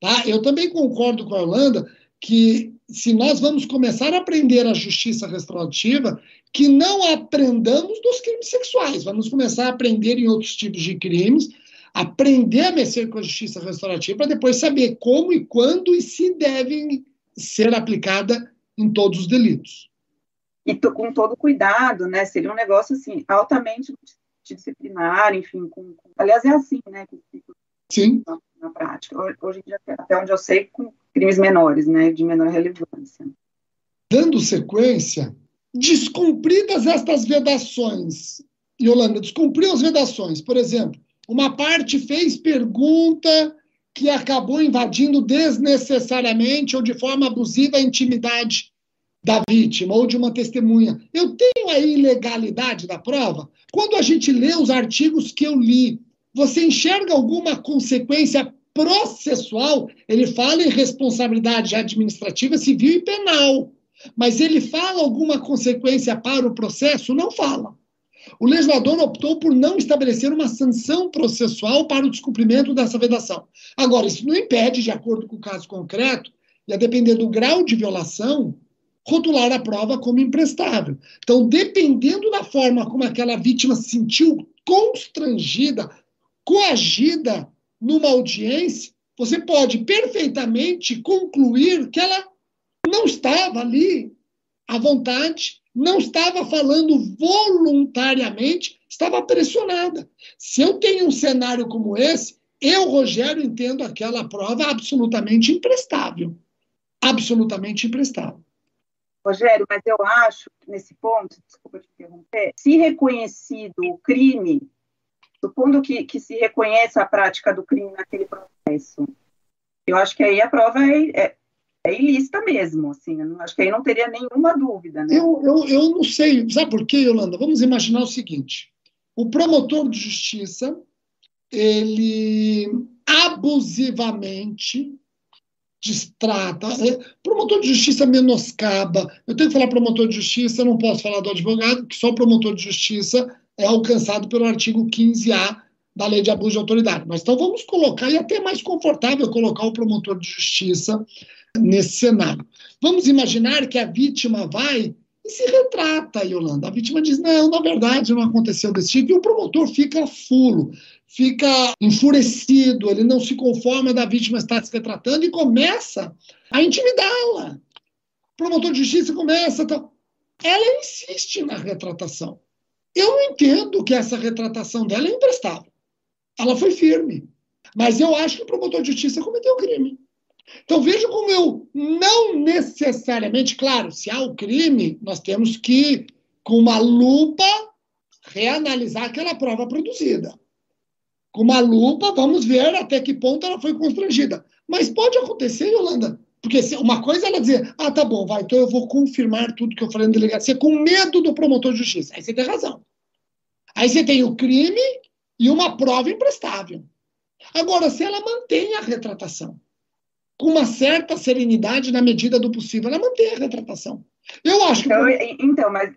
[SPEAKER 3] Tá? Eu também concordo com a Holanda que se nós vamos começar a aprender a justiça restaurativa, que não aprendamos dos crimes sexuais, vamos começar a aprender em outros tipos de crimes, aprender a mexer com a justiça restaurativa para depois saber como e quando e se devem ser aplicada em todos os delitos.
[SPEAKER 2] E com todo cuidado, né? Seria um negócio assim altamente disciplinar, enfim, com, com, aliás é assim, né, que
[SPEAKER 3] Sim.
[SPEAKER 2] Na, na, prática. Hoje em dia, até onde eu sei, com crimes menores, né, de menor relevância.
[SPEAKER 3] Dando sequência, descumpridas estas vedações, Yolanda, descumpriu as vedações, por exemplo, uma parte fez pergunta que acabou invadindo desnecessariamente ou de forma abusiva a intimidade da vítima ou de uma testemunha. Eu tenho a ilegalidade da prova? Quando a gente lê os artigos que eu li, você enxerga alguma consequência processual? Ele fala em responsabilidade administrativa, civil e penal. Mas ele fala alguma consequência para o processo? Não fala. O legislador optou por não estabelecer uma sanção processual para o descumprimento dessa vedação. Agora, isso não impede, de acordo com o caso concreto, e a depender do grau de violação, rotular a prova como imprestável. Então, dependendo da forma como aquela vítima se sentiu constrangida, coagida numa audiência, você pode perfeitamente concluir que ela não estava ali à vontade, não estava falando voluntariamente, estava pressionada. Se eu tenho um cenário como esse, eu, Rogério, entendo aquela prova absolutamente imprestável. Absolutamente imprestável.
[SPEAKER 2] Rogério, mas eu acho que nesse ponto, desculpa te interromper, se reconhecido o crime, supondo que, que se reconheça a prática do crime naquele processo, eu acho que aí a prova é, é, é ilícita mesmo, assim, acho que aí não teria nenhuma dúvida. Né?
[SPEAKER 3] Eu, eu, eu não sei, sabe por quê, Yolanda? Vamos imaginar o seguinte, o promotor de justiça, ele abusivamente distrata. É, promotor de justiça menoscaba. Eu tenho que falar promotor de justiça, não posso falar do advogado, que só promotor de justiça é alcançado pelo artigo 15A da Lei de Abuso de Autoridade. Mas então vamos colocar, e é até mais confortável colocar o promotor de justiça nesse cenário. Vamos imaginar que a vítima vai e se retrata, Yolanda. A vítima diz: não, na verdade não aconteceu desse tipo, e o promotor fica fulo fica enfurecido, ele não se conforma da vítima estar se retratando e começa a intimidá-la. O promotor de justiça começa. Tá... Ela insiste na retratação. Eu entendo que essa retratação dela é imprestável. Ela foi firme. Mas eu acho que o promotor de justiça cometeu crime. Então veja como eu não necessariamente, claro, se há o crime, nós temos que, com uma lupa, reanalisar aquela prova produzida com uma lupa, vamos ver até que ponto ela foi constrangida. Mas pode acontecer, Yolanda, porque uma coisa é ela dizer, ah, tá bom, vai, então eu vou confirmar tudo que eu falei na delegacia com medo do promotor de justiça. Aí você tem razão. Aí você tem o crime e uma prova imprestável. Agora, se ela mantém a retratação com uma certa serenidade na medida do possível, ela mantém a retratação. Eu acho
[SPEAKER 2] então, que. Então, mas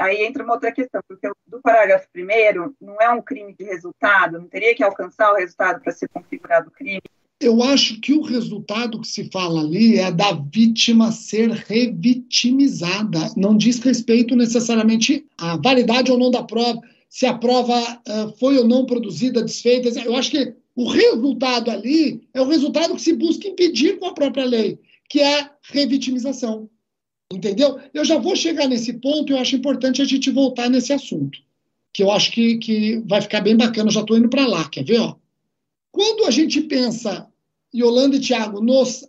[SPEAKER 2] aí entra uma outra questão, porque do parágrafo primeiro não é um crime de resultado, não teria que alcançar o resultado para ser configurado o crime.
[SPEAKER 3] eu acho que o resultado que se fala ali é da vítima ser revitimizada. Não diz respeito necessariamente à validade ou não da prova, se a prova uh, foi ou não produzida, desfeita. Eu acho que o resultado ali é o resultado que se busca impedir com a própria lei, que é a revitimização. Entendeu? Eu já vou chegar nesse ponto e eu acho importante a gente voltar nesse assunto, que eu acho que, que vai ficar bem bacana. Eu já estou indo para lá, quer ver? Ó? Quando a gente pensa, Yolanda e Tiago, nos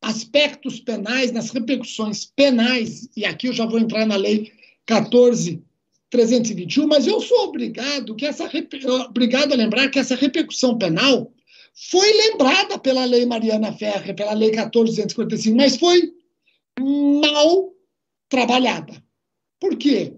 [SPEAKER 3] aspectos penais, nas repercussões penais, e aqui eu já vou entrar na lei 14.321, mas eu sou obrigado, que essa, obrigado a lembrar que essa repercussão penal foi lembrada pela lei Mariana Ferrer, pela lei 14.245, mas foi mal trabalhada. Por quê?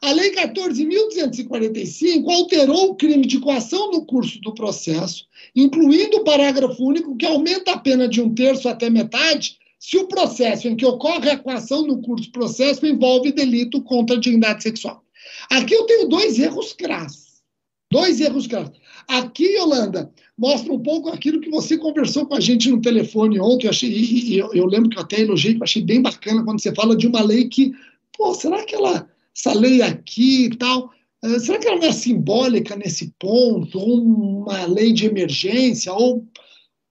[SPEAKER 3] A Lei 14.245 alterou o crime de coação no curso do processo, incluindo o parágrafo único que aumenta a pena de um terço até metade se o processo em que ocorre a coação no curso do processo envolve delito contra a dignidade sexual. Aqui eu tenho dois erros crassos. Dois erros crassos. Aqui, Yolanda, mostra um pouco aquilo que você conversou com a gente no telefone ontem. Eu, achei, e eu, lembro que eu até elogiei, que eu achei bem bacana quando você fala de uma lei que, pô, será que ela essa lei aqui e tal. Uh, será que ela não é simbólica nesse ponto? Ou uma lei de emergência? Ou.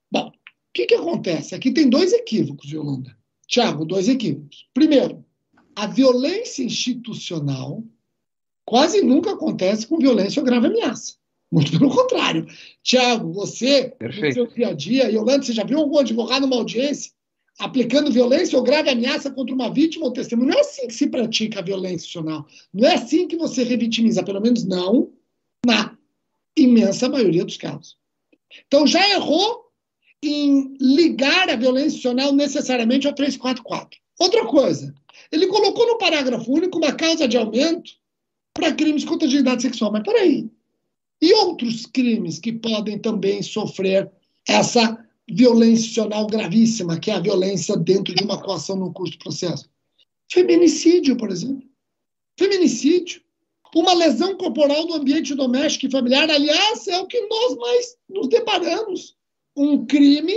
[SPEAKER 3] Bom, o que, que acontece? Aqui tem dois equívocos, Yolanda. Tiago, dois equívocos. Primeiro, a violência institucional quase nunca acontece com violência ou grave ameaça. Muito pelo contrário. Tiago, você,
[SPEAKER 4] Perfeito.
[SPEAKER 3] no seu dia a dia, Yolanda, você já viu algum advogado numa audiência aplicando violência ou grave ameaça contra uma vítima ou testemunha. Não é assim que se pratica a violência institucional. Não é assim que você revitimiza, pelo menos não na imensa maioria dos casos. Então já errou em ligar a violência institucional necessariamente ao 344. Outra coisa, ele colocou no parágrafo único uma causa de aumento para crimes contra a dignidade sexual. Mas peraí. E outros crimes que podem também sofrer essa violência gravíssima, que é a violência dentro de uma coação no curso do processo. Feminicídio, por exemplo. Feminicídio. Uma lesão corporal no ambiente doméstico e familiar, aliás, é o que nós mais nos deparamos. Um crime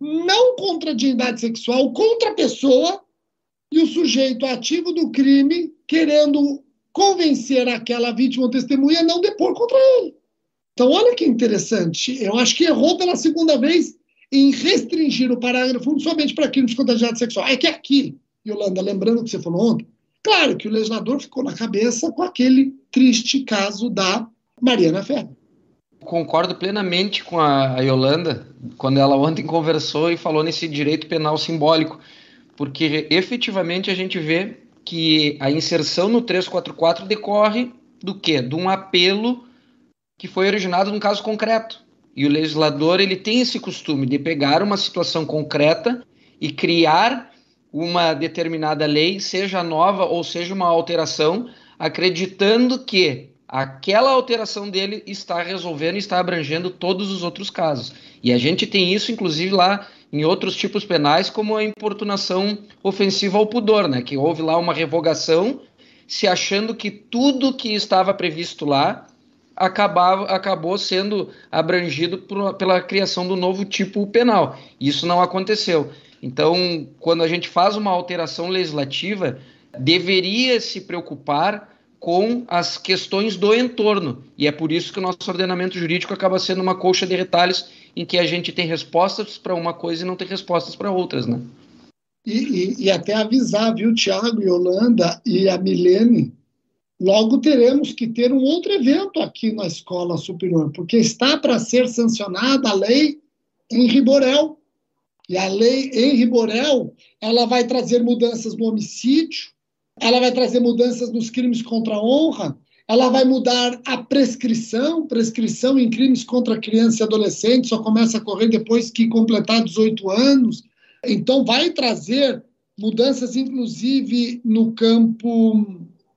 [SPEAKER 3] não contra a dignidade sexual, contra a pessoa, e o sujeito ativo do crime querendo convencer aquela vítima ou testemunha a não depor contra ele. Então, olha que interessante. Eu acho que errou pela segunda vez em restringir o parágrafo somente para crimes dignidade sexual. É que aqui, Yolanda, lembrando o que você falou ontem, claro que o legislador ficou na cabeça com aquele triste caso da Mariana Ferro.
[SPEAKER 4] Concordo plenamente com a Yolanda quando ela ontem conversou e falou nesse direito penal simbólico, porque efetivamente a gente vê que a inserção no 344 decorre do quê? De um apelo que foi originado num caso concreto. E o legislador ele tem esse costume de pegar uma situação concreta e criar uma determinada lei, seja nova ou seja uma alteração, acreditando que aquela alteração dele está resolvendo, está abrangendo todos os outros casos. E a gente tem isso, inclusive, lá em outros tipos penais, como a importunação ofensiva ao pudor, né? Que houve lá uma revogação, se achando que tudo que estava previsto lá acabava, acabou sendo abrangido por, pela criação do novo tipo penal. Isso não aconteceu. Então, quando a gente faz uma alteração legislativa, deveria se preocupar com as questões do entorno. E é por isso que o nosso ordenamento jurídico acaba sendo uma colcha de retalhos em que a gente tem respostas para uma coisa e não tem respostas para outras, né?
[SPEAKER 3] E, e, e, até avisar, viu, Tiago e Holanda e a Milene, Logo teremos que ter um outro evento aqui na escola superior, porque está para ser sancionada a lei em Riborel. E a lei em Riborel, ela vai trazer mudanças no homicídio, ela vai trazer mudanças nos crimes contra a honra, ela vai mudar a prescrição, prescrição em crimes contra criança e adolescente só começa a correr depois que completar 18 anos. Então vai trazer mudanças inclusive no campo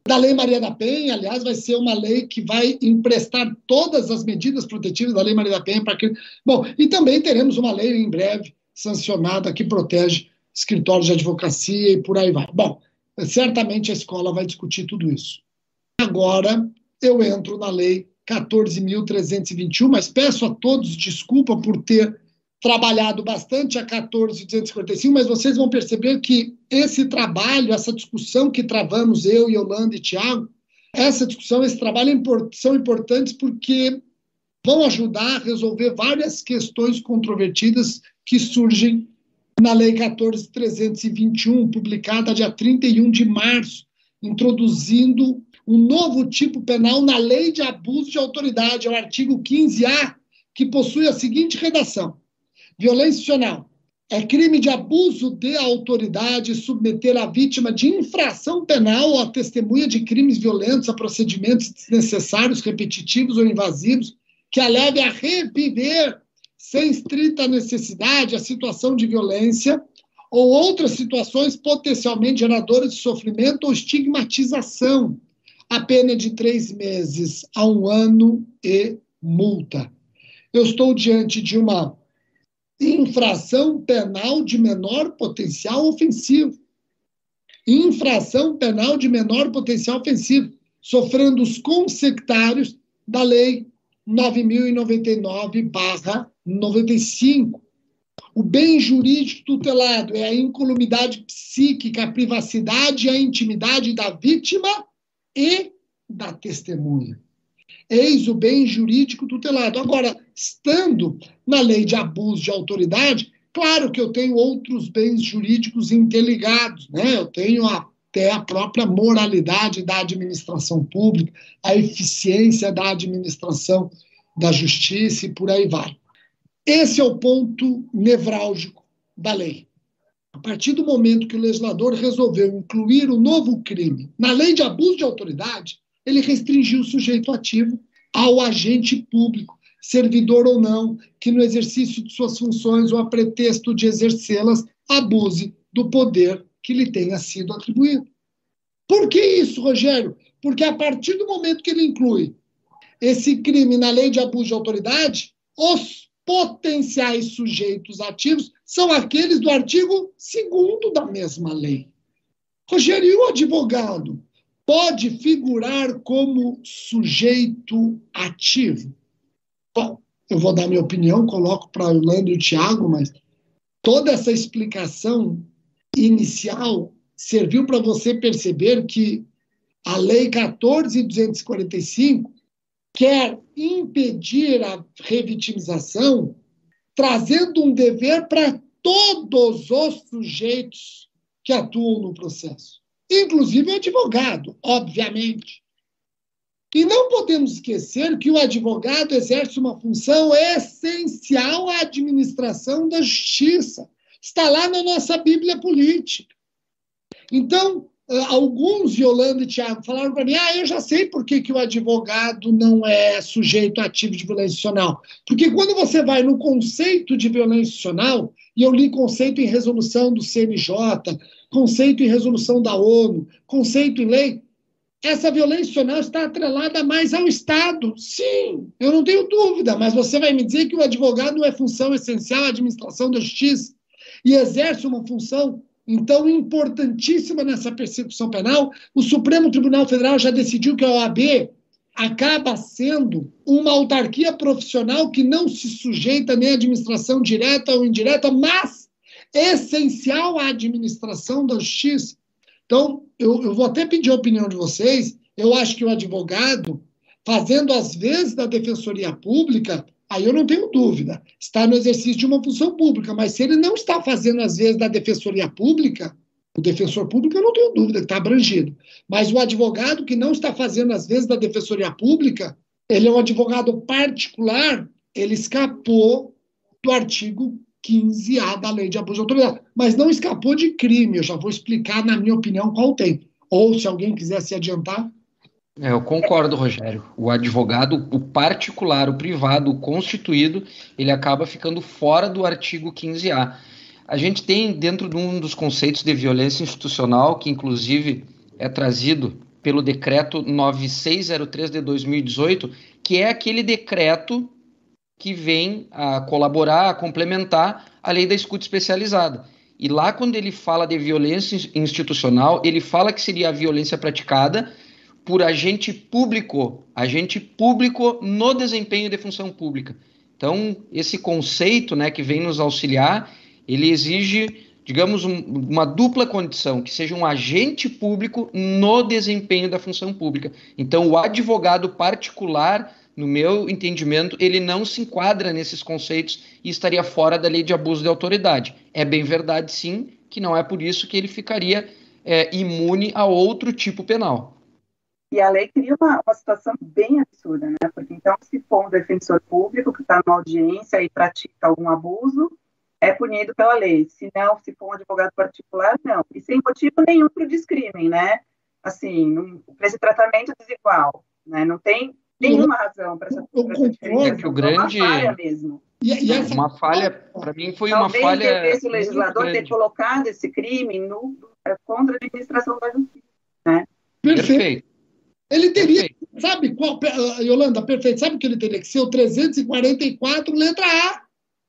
[SPEAKER 3] da Lei Maria da Penha, aliás, vai ser uma lei que vai emprestar todas as medidas protetivas da Lei Maria da Penha para que. Bom, e também teremos uma lei em breve sancionada que protege escritórios de advocacia e por aí vai. Bom, certamente a escola vai discutir tudo isso. Agora eu entro na lei 14.321, mas peço a todos desculpa por ter trabalhado bastante a 14.255, mas vocês vão perceber que esse trabalho, essa discussão que travamos eu, Yolanda e Tiago, essa discussão, esse trabalho são importantes porque vão ajudar a resolver várias questões controvertidas que surgem na Lei 14.321, publicada dia 31 de março, introduzindo um novo tipo penal na Lei de Abuso de Autoridade, é o artigo 15A, que possui a seguinte redação: violência institucional. É crime de abuso de autoridade submeter a vítima de infração penal ou a testemunha de crimes violentos a procedimentos desnecessários, repetitivos ou invasivos que a leve a reviver sem estrita necessidade a situação de violência ou outras situações potencialmente geradoras de sofrimento ou estigmatização. A pena é de três meses a um ano e multa. Eu estou diante de uma infração penal de menor potencial ofensivo. Infração penal de menor potencial ofensivo, sofrendo os consectários da Lei 9099-95. O bem jurídico tutelado é a incolumidade psíquica, a privacidade e a intimidade da vítima e da testemunha. Eis o bem jurídico tutelado. Agora, estando na lei de abuso de autoridade, claro que eu tenho outros bens jurídicos interligados, né? Eu tenho até a própria moralidade da administração pública, a eficiência da administração da justiça e por aí vai. Esse é o ponto nevrálgico da lei. A partir do momento que o legislador resolveu incluir o novo crime na lei de abuso de autoridade, ele restringiu o sujeito ativo ao agente público, servidor ou não, que no exercício de suas funções ou a pretexto de exercê-las, abuse do poder que lhe tenha sido atribuído. Por que isso, Rogério? Porque a partir do momento que ele inclui esse crime na lei de abuso de autoridade, os potenciais sujeitos ativos são aqueles do artigo 2 da mesma lei. Rogério, e o advogado pode figurar como sujeito ativo? Bom, eu vou dar minha opinião, coloco para o Orlando e o Tiago, mas toda essa explicação inicial serviu para você perceber que a Lei 14.245 quer impedir a revitimização, trazendo um dever para todos os sujeitos que atuam no processo, inclusive o advogado, obviamente. E não podemos esquecer que o advogado exerce uma função essencial à administração da justiça. Está lá na nossa Bíblia política. Então, alguns, Yolanda e Tiago, falaram para mim: ah, eu já sei por que, que o advogado não é sujeito ativo de violência institucional. Porque quando você vai no conceito de violência institucional, e eu li conceito em resolução do CNJ, conceito em resolução da ONU, conceito em lei, essa violência institucional está atrelada mais ao Estado. Sim, eu não tenho dúvida, mas você vai me dizer que o advogado é função essencial à administração da justiça e exerce uma função então, importantíssima nessa persecução penal, o Supremo Tribunal Federal já decidiu que a OAB acaba sendo uma autarquia profissional que não se sujeita nem à administração direta ou indireta, mas essencial à administração da justiça. Então, eu, eu vou até pedir a opinião de vocês. Eu acho que o advogado, fazendo às vezes da defensoria pública, Aí eu não tenho dúvida, está no exercício de uma função pública, mas se ele não está fazendo, às vezes, da defensoria pública, o defensor público, eu não tenho dúvida que está abrangido. Mas o advogado que não está fazendo, às vezes, da defensoria pública, ele é um advogado particular, ele escapou do artigo 15A da lei de abuso de autoridade, mas não escapou de crime. Eu já vou explicar, na minha opinião, qual tem. Ou, se alguém quiser se adiantar.
[SPEAKER 4] É, eu concordo, Rogério. O advogado, o particular, o privado, o constituído, ele acaba ficando fora do artigo 15A. A gente tem dentro de um dos conceitos de violência institucional, que inclusive é trazido pelo decreto 9603 de 2018, que é aquele decreto que vem a colaborar, a complementar a lei da escuta especializada. E lá, quando ele fala de violência institucional, ele fala que seria a violência praticada por agente público, agente público no desempenho de função pública. Então, esse conceito né, que vem nos auxiliar, ele exige, digamos, um, uma dupla condição, que seja um agente público no desempenho da função pública. Então, o advogado particular, no meu entendimento, ele não se enquadra nesses conceitos e estaria fora da lei de abuso de autoridade. É bem verdade, sim, que não é por isso que ele ficaria é, imune a outro tipo penal.
[SPEAKER 2] E a lei cria uma, uma situação bem absurda, né? Porque então, se for um defensor público que está numa audiência e pratica algum abuso, é punido pela lei. Se não, se for um advogado particular, não. E sem motivo nenhum para o descrime, né? Assim, para esse tratamento desigual, né? Não tem nenhuma razão para essa,
[SPEAKER 4] essa diferença. O grande... É uma falha mesmo. E, e essa... Uma falha, para mim, foi Talvez uma falha...
[SPEAKER 2] Talvez o legislador ter colocado esse crime no, contra a administração da justiça, né?
[SPEAKER 3] Perfeito. Ele teria, perfeito. sabe qual, uh, Yolanda, perfeito, sabe o que ele teria que ser? O 344, letra A.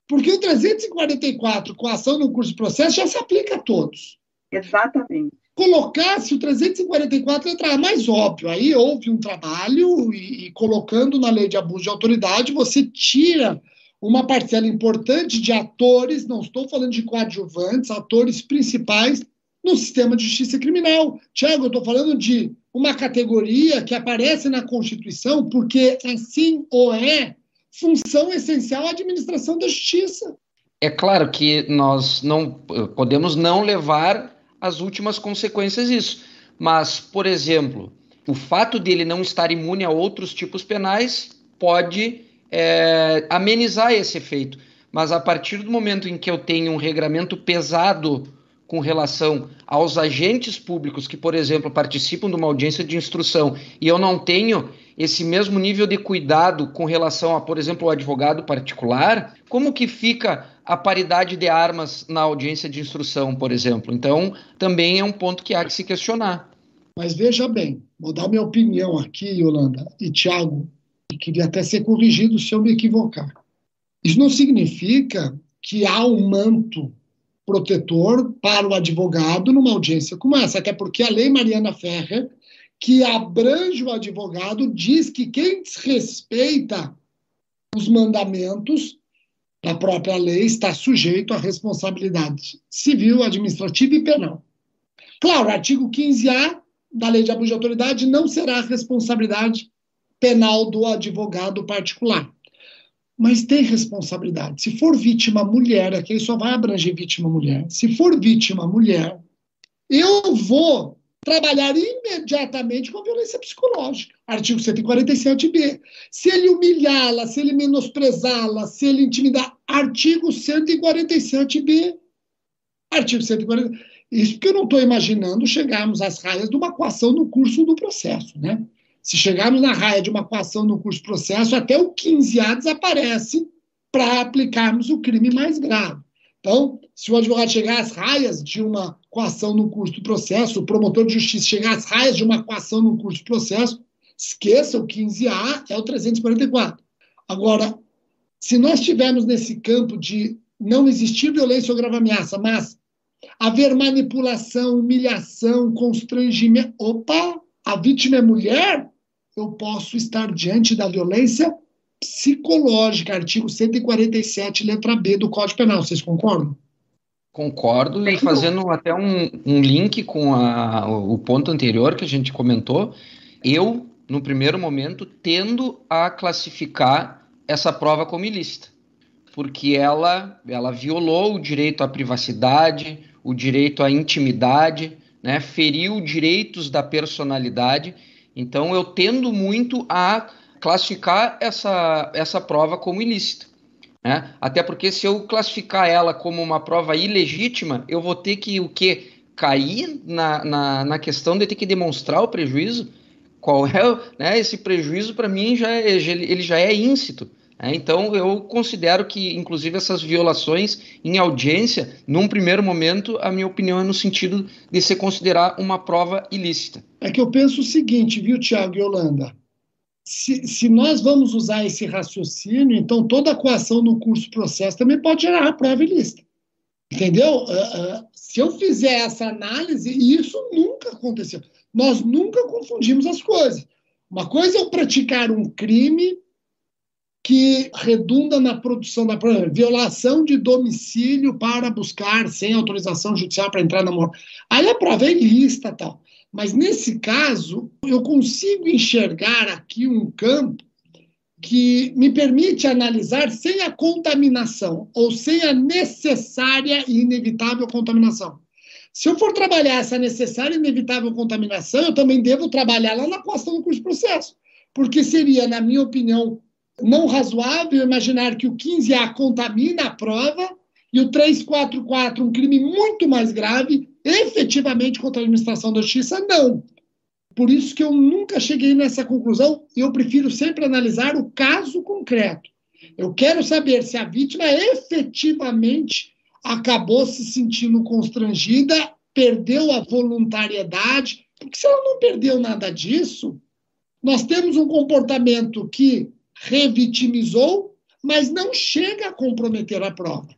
[SPEAKER 3] Porque o 344, com ação no curso de processo, já se aplica a todos.
[SPEAKER 2] Exatamente.
[SPEAKER 3] Colocasse o 344, letra A, mais óbvio. Aí houve um trabalho e, e colocando na lei de abuso de autoridade, você tira uma parcela importante de atores, não estou falando de coadjuvantes, atores principais no sistema de justiça criminal. Tiago, eu estou falando de uma categoria que aparece na Constituição porque assim ou é função essencial à administração da justiça.
[SPEAKER 4] É claro que nós não podemos não levar as últimas consequências disso, mas, por exemplo, o fato dele não estar imune a outros tipos penais pode é, amenizar esse efeito. Mas a partir do momento em que eu tenho um regramento pesado com relação aos agentes públicos que, por exemplo, participam de uma audiência de instrução e eu não tenho esse mesmo nível de cuidado com relação a, por exemplo, o advogado particular, como que fica a paridade de armas na audiência de instrução, por exemplo? Então, também é um ponto que há que se questionar.
[SPEAKER 3] Mas veja bem, vou dar minha opinião aqui, Yolanda e Tiago, e queria até ser corrigido se eu me equivocar. Isso não significa que há um manto protetor para o advogado numa audiência como essa, até porque a lei Mariana Ferrer, que abrange o advogado, diz que quem desrespeita os mandamentos da própria lei está sujeito à responsabilidade civil, administrativa e penal. Claro, artigo 15A da Lei de Abuso de Autoridade não será responsabilidade penal do advogado particular mas tem responsabilidade. Se for vítima mulher, aqui só vai abranger vítima mulher. Se for vítima mulher, eu vou trabalhar imediatamente com violência psicológica. Artigo 147b. Se ele humilhá-la, se ele menosprezá-la, se ele intimidar, artigo 147b. Artigo 147. Isso porque eu não estou imaginando chegarmos às raias de uma coação no curso do processo, né? Se chegarmos na raia de uma coação no curso processo, até o 15A desaparece para aplicarmos o crime mais grave. Então, se o advogado chegar às raias de uma coação no curso do processo, o promotor de justiça chegar às raias de uma coação no curso do processo, esqueça o 15A, é o 344. Agora, se nós estivermos nesse campo de não existir violência ou grave ameaça, mas haver manipulação, humilhação, constrangimento, opa, a vítima é mulher, eu posso estar diante da violência psicológica, artigo 147, letra B do Código Penal. Vocês concordam?
[SPEAKER 4] Concordo, e fazendo até um, um link com a, o ponto anterior que a gente comentou, eu, no primeiro momento, tendo a classificar essa prova como ilícita, porque ela, ela violou o direito à privacidade, o direito à intimidade, né, feriu direitos da personalidade então eu tendo muito a classificar essa, essa prova como ilícita. Né? Até porque se eu classificar ela como uma prova ilegítima, eu vou ter que o que cair na, na, na questão de ter que demonstrar o prejuízo. Qual é né? esse prejuízo para mim já é, ele já é íncito. É, então, eu considero que, inclusive, essas violações em audiência, num primeiro momento, a minha opinião é no sentido de se considerar uma prova ilícita.
[SPEAKER 3] É que eu penso o seguinte, viu, Tiago e Holanda? Se, se, nós vamos usar esse raciocínio, então toda coação no curso processo também pode gerar prova ilícita. Entendeu? Uh, uh, se eu fizer essa análise, e isso nunca aconteceu. Nós nunca confundimos as coisas. Uma coisa é eu praticar um crime que redunda na produção da violação de domicílio para buscar sem autorização judicial para entrar na morte. Aí a prova é ilícita tal. Mas nesse caso, eu consigo enxergar aqui um campo que me permite analisar sem a contaminação ou sem a necessária e inevitável contaminação. Se eu for trabalhar essa necessária e inevitável contaminação, eu também devo trabalhar lá na questão do curso de processo, porque seria, na minha opinião, não razoável imaginar que o 15A contamina a prova e o 344, um crime muito mais grave, efetivamente contra a administração da justiça, não. Por isso que eu nunca cheguei nessa conclusão, eu prefiro sempre analisar o caso concreto. Eu quero saber se a vítima efetivamente acabou se sentindo constrangida, perdeu a voluntariedade, porque se ela não perdeu nada disso, nós temos um comportamento que revitimizou, mas não chega a comprometer a prova.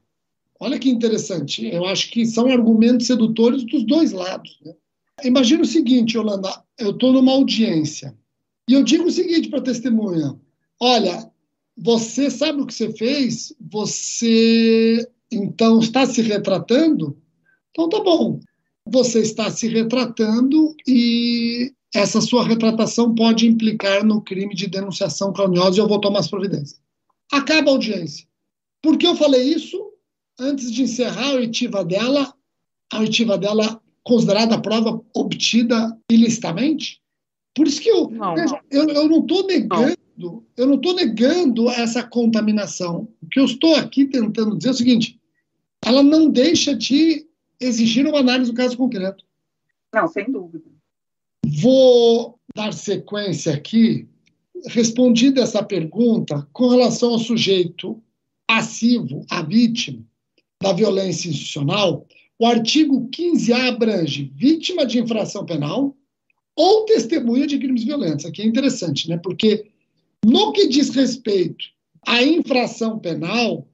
[SPEAKER 3] Olha que interessante, eu acho que são argumentos sedutores dos dois lados. Né? Imagina o seguinte, Yolanda, eu estou numa audiência e eu digo o seguinte para a testemunha: olha, você sabe o que você fez? Você então está se retratando? Então tá bom. Você está se retratando e essa sua retratação pode implicar no crime de denunciação caluniosa e eu vou tomar as providências. Acaba a audiência. Por que eu falei isso? Antes de encerrar a oitiva dela, a oitiva dela considerada a prova obtida ilicitamente? Por isso que eu não, veja, eu, eu não estou negando, não. eu não estou negando essa contaminação. O que eu estou aqui tentando dizer é o seguinte: ela não deixa de exigir uma análise do caso concreto.
[SPEAKER 2] Não, sem dúvida.
[SPEAKER 3] Vou dar sequência aqui, respondida essa pergunta com relação ao sujeito passivo, a vítima da violência institucional, o artigo 15A abrange vítima de infração penal ou testemunha de crimes violentos. Aqui é interessante, né? Porque no que diz respeito à infração penal,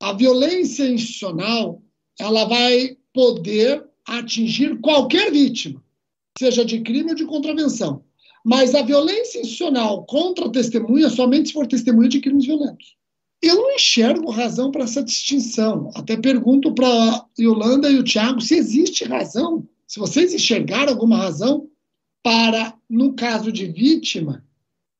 [SPEAKER 3] a violência institucional ela vai poder atingir qualquer vítima seja de crime ou de contravenção. Mas a violência institucional contra a testemunha somente se for testemunha de crimes violentos. Eu não enxergo razão para essa distinção. Até pergunto para a Yolanda e o Tiago se existe razão, se vocês enxergaram alguma razão para, no caso de vítima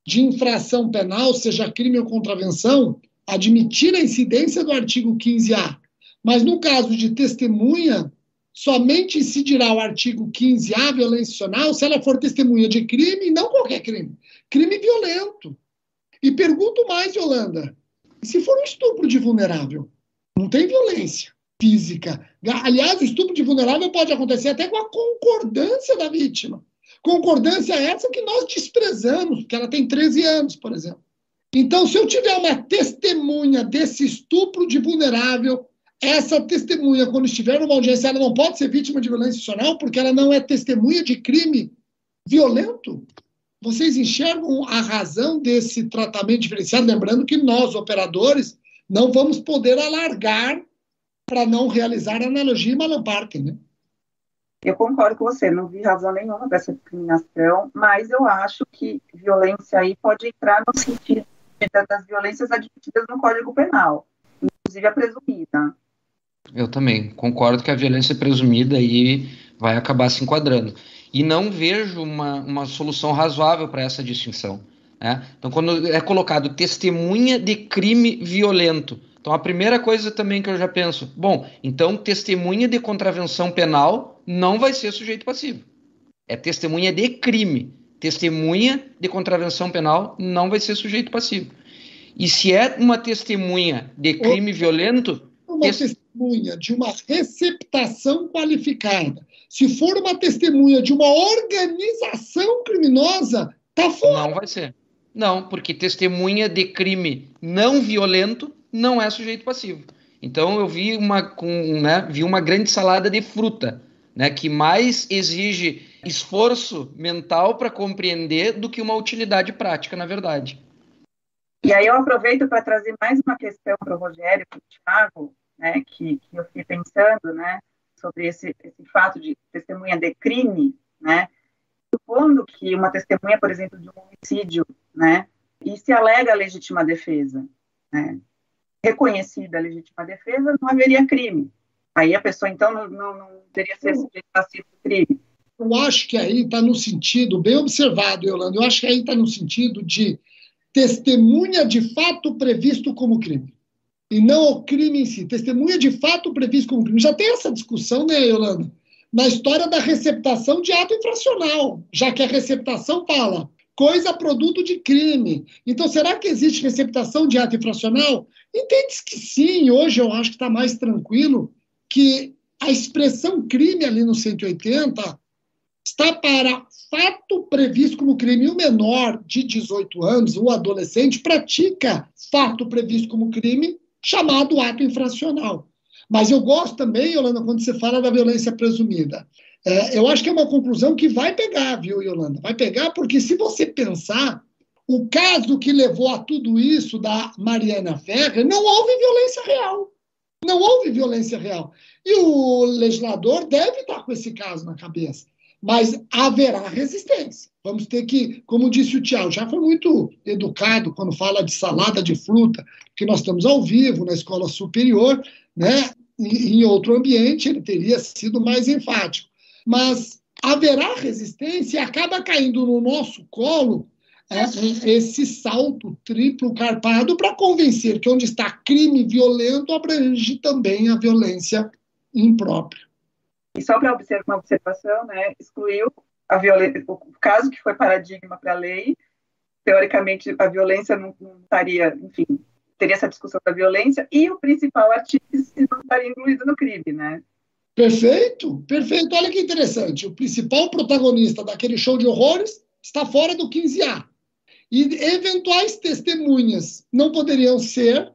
[SPEAKER 3] de infração penal, seja crime ou contravenção, admitir a incidência do artigo 15A. Mas no caso de testemunha, somente incidirá o artigo 15A, violência se ela for testemunha de crime não qualquer crime. Crime violento. E pergunto mais, Yolanda, se for um estupro de vulnerável? Não tem violência física. Aliás, o estupro de vulnerável pode acontecer até com a concordância da vítima. Concordância essa que nós desprezamos, porque ela tem 13 anos, por exemplo. Então, se eu tiver uma testemunha desse estupro de vulnerável, essa testemunha, quando estiver numa audiência, ela não pode ser vítima de violência institucional porque ela não é testemunha de crime violento? Vocês enxergam a razão desse tratamento diferenciado? Lembrando que nós, operadores, não vamos poder alargar para não realizar analogia e malampartem, né?
[SPEAKER 2] Eu concordo com você, não vi razão nenhuma para essa discriminação, mas eu acho que violência aí pode entrar no sentido das violências admitidas no Código Penal, inclusive a presumida.
[SPEAKER 4] Eu também concordo que a violência presumida aí vai acabar se enquadrando. E não vejo uma, uma solução razoável para essa distinção. Né? Então, quando é colocado testemunha de crime violento, então a primeira coisa também que eu já penso, bom, então testemunha de contravenção penal não vai ser sujeito passivo. É testemunha de crime. Testemunha de contravenção penal não vai ser sujeito passivo. E se é uma testemunha de crime violento.
[SPEAKER 3] Uma testemunha de uma receptação qualificada, se for uma testemunha de uma organização criminosa, tá fora.
[SPEAKER 4] Não vai ser. Não, porque testemunha de crime não violento não é sujeito passivo. Então eu vi uma, com, né, vi uma grande salada de fruta, né, que mais exige esforço mental para compreender do que uma utilidade prática, na verdade.
[SPEAKER 2] E aí eu aproveito para trazer mais uma questão para o Rogério e para o Thiago, né, que, que, eu fiquei pensando, né, sobre esse, esse fato de testemunha de crime, né, supondo que uma testemunha, por exemplo, de um homicídio, né, e se alega a legítima defesa, né, reconhecida a legítima defesa, não haveria crime. Aí a pessoa, então, não, não, não teria ser sujeito passivo do crime.
[SPEAKER 3] Eu acho que aí está no sentido, bem observado, Yolanda, eu acho que aí está no sentido de testemunha de fato previsto como crime. E não o crime em si. Testemunha de fato previsto como crime. Já tem essa discussão, né, Yolanda? Na história da receptação de ato infracional, já que a receptação fala coisa produto de crime. Então, será que existe receptação de ato infracional? Entende-se que sim, hoje eu acho que está mais tranquilo que a expressão crime ali no 180 está para fato previsto como crime. o menor de 18 anos, o adolescente, pratica fato previsto como crime chamado ato infracional. Mas eu gosto também, Yolanda, quando você fala da violência presumida. É, eu acho que é uma conclusão que vai pegar, viu, Yolanda? Vai pegar, porque se você pensar, o caso que levou a tudo isso da Mariana Ferrer, não houve violência real. Não houve violência real. E o legislador deve estar com esse caso na cabeça. Mas haverá resistência. Vamos ter que, como disse o Tiago, já foi muito educado quando fala de salada de fruta, que nós estamos ao vivo na escola superior, né? em outro ambiente ele teria sido mais enfático. Mas haverá resistência e acaba caindo no nosso colo é, esse salto triplo carpado para convencer que onde está crime violento abrange também a violência imprópria.
[SPEAKER 2] E só para observar uma observação, né, excluiu a violência, o caso que foi paradigma para a lei, teoricamente a violência não, não, estaria, enfim, teria essa discussão da violência e o principal artífice não estaria incluído no crime, né?
[SPEAKER 3] Perfeito, perfeito. Olha que interessante. O principal protagonista daquele show de horrores está fora do 15A. E eventuais testemunhas não poderiam ser,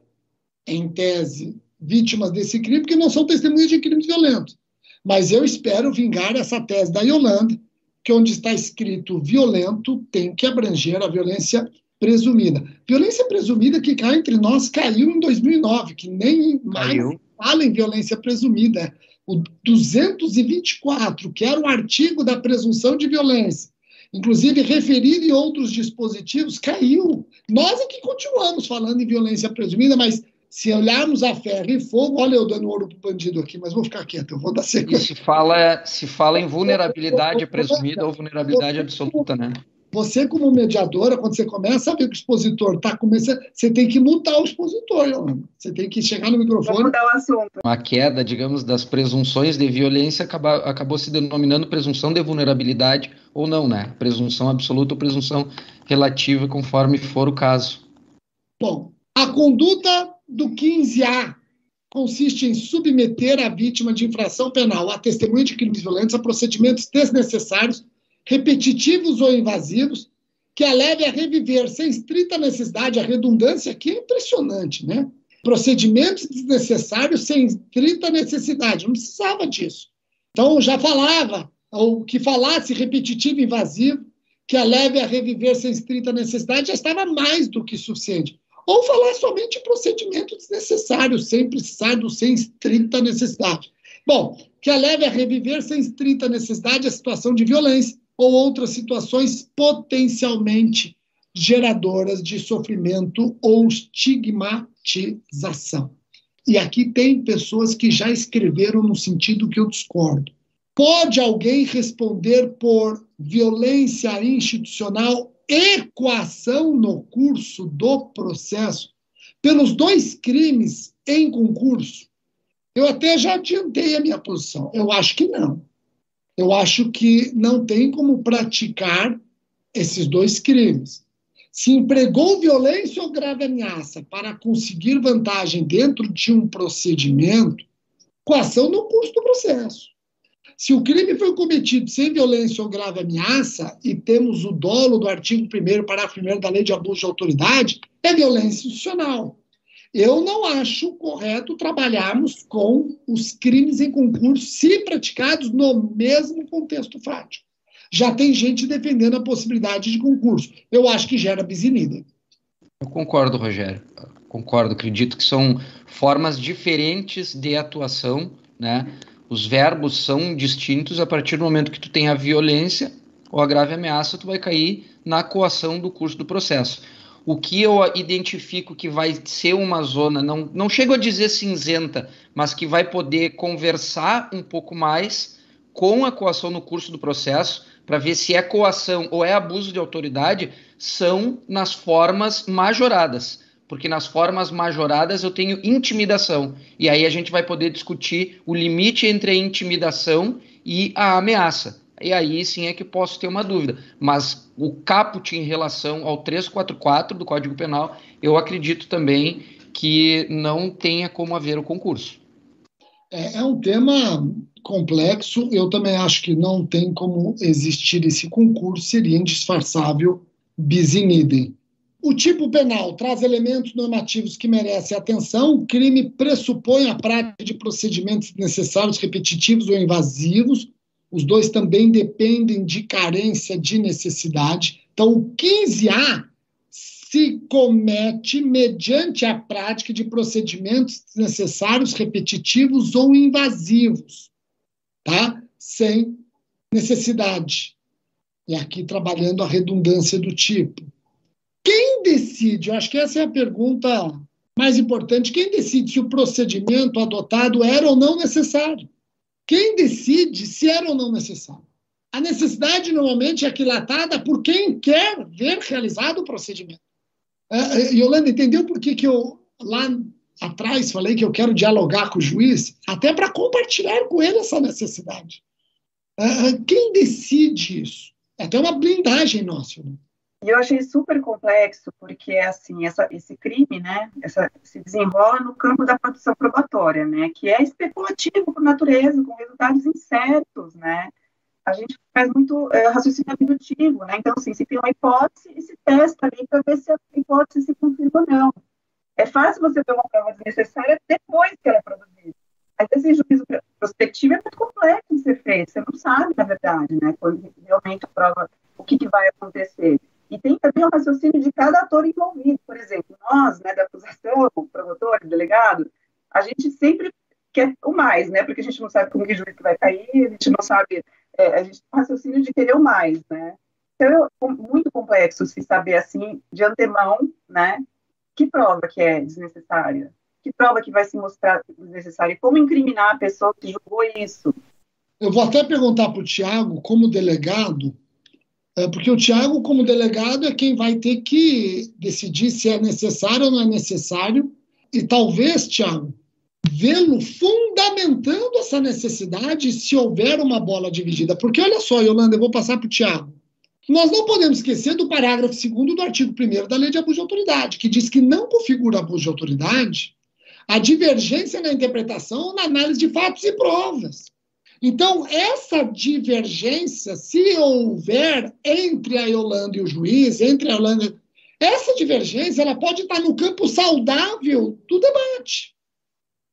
[SPEAKER 3] em tese, vítimas desse crime, porque não são testemunhas de crimes violentos. Mas eu espero vingar essa tese da Yolanda, que onde está escrito violento tem que abranger a violência presumida. Violência presumida que cá entre nós caiu em 2009, que nem mais fala em violência presumida. O 224, que era o artigo da presunção de violência, inclusive referido em outros dispositivos, caiu. Nós é que continuamos falando em violência presumida, mas se olharmos a ferro e fogo, olha eu dando ouro para o bandido aqui, mas vou ficar quieto, eu vou dar sequência.
[SPEAKER 4] E se fala, se fala em vulnerabilidade presumida ou vulnerabilidade absoluta, né?
[SPEAKER 3] Você, como mediadora, quando você começa a ver que o expositor está começando, você tem que mutar o expositor, Yolanda. Você tem que chegar no microfone. Vamos
[SPEAKER 2] mudar o assunto.
[SPEAKER 4] A queda, digamos, das presunções de violência acaba, acabou se denominando presunção de vulnerabilidade ou não, né? Presunção absoluta ou presunção relativa, conforme for o caso.
[SPEAKER 3] Bom, a conduta do 15A consiste em submeter a vítima de infração penal a testemunha de crimes violentos a procedimentos desnecessários repetitivos ou invasivos, que a leve a reviver sem estrita necessidade, a redundância aqui é impressionante, né? Procedimentos desnecessários sem estrita necessidade, não precisava disso. Então, já falava, ou que falasse repetitivo e invasivo, que a leve a reviver sem estrita necessidade, já estava mais do que suficiente. Ou falar somente procedimento desnecessário, sem precisar do sem estrita necessidade. Bom, que a leve a reviver sem estrita necessidade a situação de violência, ou outras situações potencialmente geradoras de sofrimento ou estigmatização. E aqui tem pessoas que já escreveram no sentido que eu discordo. Pode alguém responder por violência institucional e coação no curso do processo pelos dois crimes em concurso? Eu até já adiantei a minha posição. Eu acho que não eu acho que não tem como praticar esses dois crimes. Se empregou violência ou grave ameaça para conseguir vantagem dentro de um procedimento, coação no curso do processo. Se o crime foi cometido sem violência ou grave ameaça, e temos o dolo do artigo 1 parágrafo 1 da Lei de Abuso de Autoridade, é violência institucional. Eu não acho correto trabalharmos com os crimes em concurso se praticados no mesmo contexto fático. Já tem gente defendendo a possibilidade de concurso. Eu acho que gera bisinida.
[SPEAKER 4] Eu concordo, Rogério. Concordo. Acredito que são formas diferentes de atuação, né? Os verbos são distintos a partir do momento que tu tem a violência ou a grave ameaça, tu vai cair na coação do curso do processo. o que eu identifico que vai ser uma zona, não, não chego a dizer cinzenta, mas que vai poder conversar um pouco mais com a coação no curso do processo, para ver se é coação ou é abuso de autoridade, são nas formas majoradas. Porque nas formas majoradas eu tenho intimidação. E aí a gente vai poder discutir o limite entre a intimidação e a ameaça. E aí sim é que posso ter uma dúvida. Mas o caput em relação ao 344 do Código Penal, eu acredito também que não tenha como haver o concurso.
[SPEAKER 3] É, é um tema complexo. Eu também acho que não tem como existir esse concurso, seria indisfarçável bis in idem. O tipo penal traz elementos normativos que merecem atenção. O crime pressupõe a prática de procedimentos necessários, repetitivos ou invasivos. Os dois também dependem de carência de necessidade. Então, o 15A se comete mediante a prática de procedimentos necessários, repetitivos ou invasivos, tá? Sem necessidade. E aqui trabalhando a redundância do tipo. Quem decide? Eu acho que essa é a pergunta mais importante. Quem decide se o procedimento adotado era ou não necessário? Quem decide se era ou não necessário? A necessidade normalmente é aquilatada por quem quer ver realizado o procedimento. Uh, Yolanda, entendeu por que, que eu lá atrás falei que eu quero dialogar com o juiz? Até para compartilhar com ele essa necessidade. Uh, quem decide isso? É até uma blindagem nossa. Né?
[SPEAKER 2] E eu achei super complexo, porque assim, essa, esse crime, né, essa, se desenrola no campo da produção probatória, né, que é especulativo por natureza, com resultados incertos, né. A gente faz muito é, raciocínio dedutivo, né, então, assim, se tem uma hipótese e se testa ali para ver se a hipótese se confirma ou não. É fácil você ver uma prova desnecessária depois que ela é produzida. Mas esse juízo prospectivo é muito complexo de ser feito, você não sabe, na verdade, né, quando realmente a prova, o que, que vai acontecer. E tem também o raciocínio de cada ator envolvido. Por exemplo, nós, né, da acusação, promotor, delegado, a gente sempre quer o mais, né? Porque a gente não sabe como que juiz vai cair, a gente não sabe, é, a gente tem o raciocínio de querer o mais, né? Então, é muito complexo se saber, assim, de antemão, né? Que prova que é desnecessária? Que prova que vai se mostrar desnecessária? Como incriminar a pessoa que julgou isso?
[SPEAKER 3] Eu vou até perguntar para o Tiago, como delegado, porque o Tiago, como delegado, é quem vai ter que decidir se é necessário ou não é necessário, e talvez, Tiago, vê-lo fundamentando essa necessidade se houver uma bola dividida. Porque olha só, Yolanda, eu vou passar para o Tiago. Nós não podemos esquecer do parágrafo 2 do artigo 1 da Lei de Abuso de Autoridade, que diz que não configura abuso de autoridade a divergência na interpretação ou na análise de fatos e provas. Então, essa divergência, se houver entre a Yolanda e o juiz, entre a Yolanda, essa divergência ela pode estar no campo saudável do debate.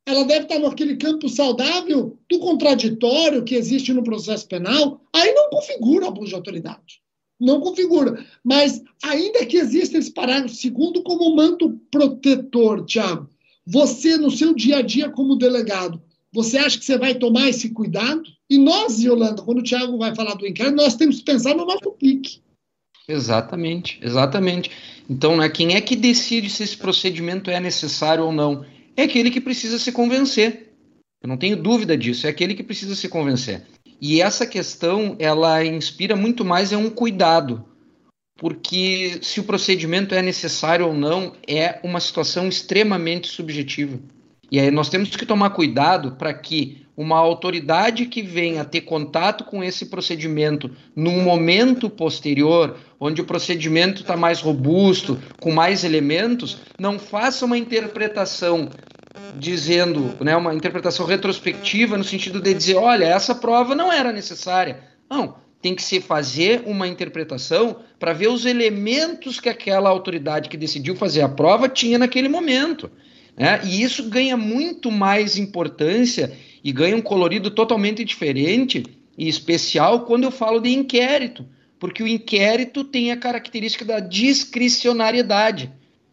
[SPEAKER 3] Ela deve estar naquele campo saudável do contraditório que existe no processo penal. Aí não configura abuso de autoridade. Não configura. Mas, ainda que exista esse parágrafo segundo como manto protetor, Tiago, você, no seu dia a dia como delegado, você acha que você vai tomar esse cuidado? E nós, Yolanda, quando o Tiago vai falar do inquérito, nós temos que pensar no nosso pique.
[SPEAKER 4] Exatamente, exatamente. Então, né, quem é que decide se esse procedimento é necessário ou não? É aquele que precisa se convencer. Eu não tenho dúvida disso, é aquele que precisa se convencer. E essa questão, ela inspira muito mais é um cuidado, porque se o procedimento é necessário ou não, é uma situação extremamente subjetiva. E aí nós temos que tomar cuidado para que uma autoridade que venha ter contato com esse procedimento num momento posterior, onde o procedimento está mais robusto, com mais elementos, não faça uma interpretação dizendo, né, uma interpretação retrospectiva no sentido de dizer, olha, essa prova não era necessária. Não, tem que se fazer uma interpretação para ver os elementos que aquela autoridade que decidiu fazer a prova tinha naquele momento. Né? E isso ganha muito mais importância e ganha um colorido totalmente diferente e especial quando eu falo de inquérito, porque o inquérito tem a característica da discricionariedade.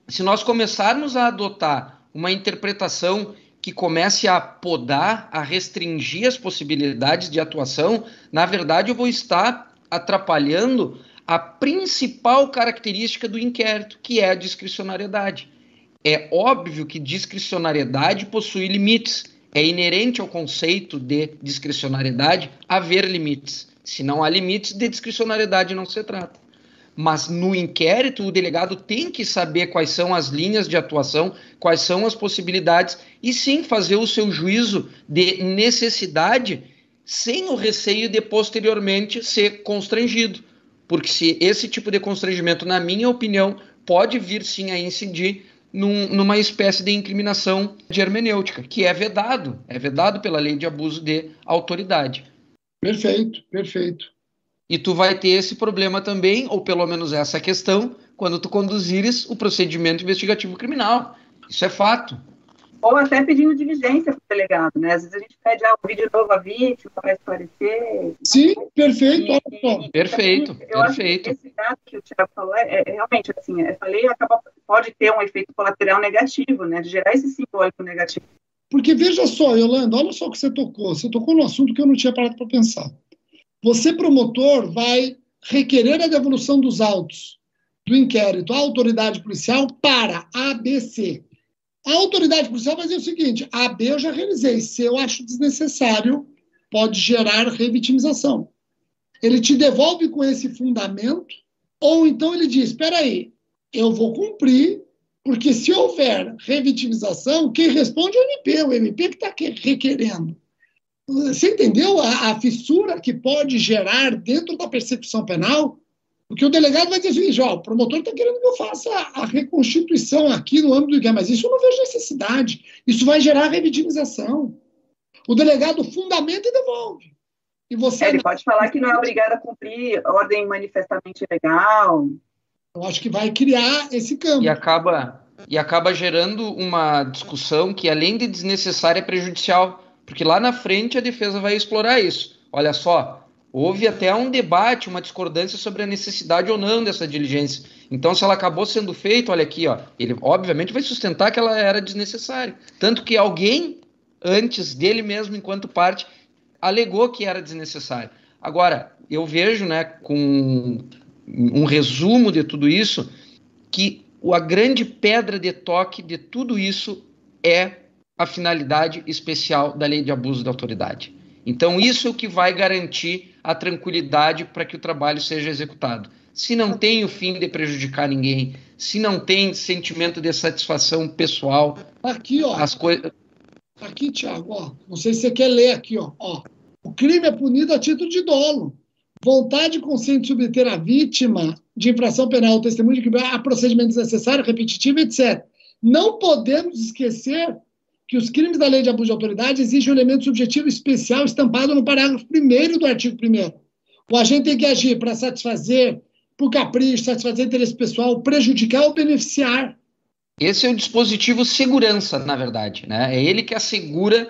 [SPEAKER 4] Se nós começarmos a adotar uma interpretação que comece a podar, a restringir as possibilidades de atuação, na verdade eu vou estar atrapalhando a principal característica do inquérito, que é a discricionariedade. É óbvio que discricionariedade possui limites. É inerente ao conceito de discricionariedade haver limites. Se não há limites, de discricionariedade não se trata. Mas no inquérito, o delegado tem que saber quais são as linhas de atuação, quais são as possibilidades, e sim fazer o seu juízo de necessidade, sem o receio de posteriormente ser constrangido. Porque se esse tipo de constrangimento, na minha opinião, pode vir sim a incidir num, numa espécie de incriminação de hermenêutica, que é vedado, é vedado pela lei de abuso de autoridade.
[SPEAKER 3] Perfeito, perfeito.
[SPEAKER 4] E tu vai ter esse problema também, ou pelo menos essa questão, quando tu conduzires o procedimento investigativo criminal. Isso é fato
[SPEAKER 2] ou até pedindo diligência para o delegado, né? Às vezes a gente pede ah, ouvir de novo a vítima para esclarecer.
[SPEAKER 3] Sim, perfeito.
[SPEAKER 4] E, e, perfeito,
[SPEAKER 2] também,
[SPEAKER 4] eu perfeito.
[SPEAKER 2] Acho que esse dado que o Tiago falou é, é, realmente assim, essa lei acaba, pode ter um efeito colateral negativo, né? De gerar esse simbólico negativo.
[SPEAKER 3] Porque veja só, Yolanda, olha só o que você tocou. Você tocou no assunto que eu não tinha parado para pensar. Você, promotor, vai requerer a devolução dos autos do inquérito à autoridade policial para ABC. A autoridade policial dizer o seguinte: A, B eu já realizei. Se eu acho desnecessário, pode gerar revitimização. Ele te devolve com esse fundamento, ou então ele diz: espera aí, eu vou cumprir, porque se houver revitimização, quem responde é o MP, o MP que está requerendo. Você entendeu a, a, fissura que pode gerar dentro da percepção penal? Porque o delegado vai dizer o seguinte: ó, o promotor está querendo que eu faça a reconstituição aqui no âmbito do que é, mas isso eu não vejo necessidade. Isso vai gerar revitimização. O delegado fundamenta e devolve.
[SPEAKER 2] E você é, ele pode falar que não é obrigado a cumprir ordem manifestamente legal.
[SPEAKER 3] Eu acho que vai criar esse campo.
[SPEAKER 4] E acaba, e acaba gerando uma discussão que, além de desnecessária, é prejudicial. Porque lá na frente a defesa vai explorar isso. Olha só, houve até um debate, uma discordância sobre a necessidade ou não dessa diligência. Então, se ela acabou sendo feita, olha aqui, ó, ele obviamente vai sustentar que ela era desnecessária. Tanto que alguém, antes dele mesmo, enquanto parte, alegou que era desnecessário. Agora, eu vejo, né, com um resumo de tudo isso, que a grande pedra de toque de tudo isso é a finalidade especial da lei de abuso da autoridade. Então, isso é o que vai garantir a tranquilidade para que o trabalho seja executado. Se não tem o fim de prejudicar ninguém, se não tem sentimento de satisfação pessoal.
[SPEAKER 3] Aqui, ó. As coisas. Aqui, Tiago, ó. Não sei se você quer ler aqui, ó. ó. O crime é punido a título de dolo. Vontade consciente de submeter a vítima de infração penal testemunho de que há procedimento desnecessário, repetitivo, etc. Não podemos esquecer que os crimes da lei de abuso de autoridade exigem um elemento subjetivo especial estampado no parágrafo 1 do artigo 1. O agente tem que agir para satisfazer, por capricho, satisfazer interesse pessoal, prejudicar ou beneficiar.
[SPEAKER 4] Esse é o dispositivo segurança, na verdade. Né? É ele que assegura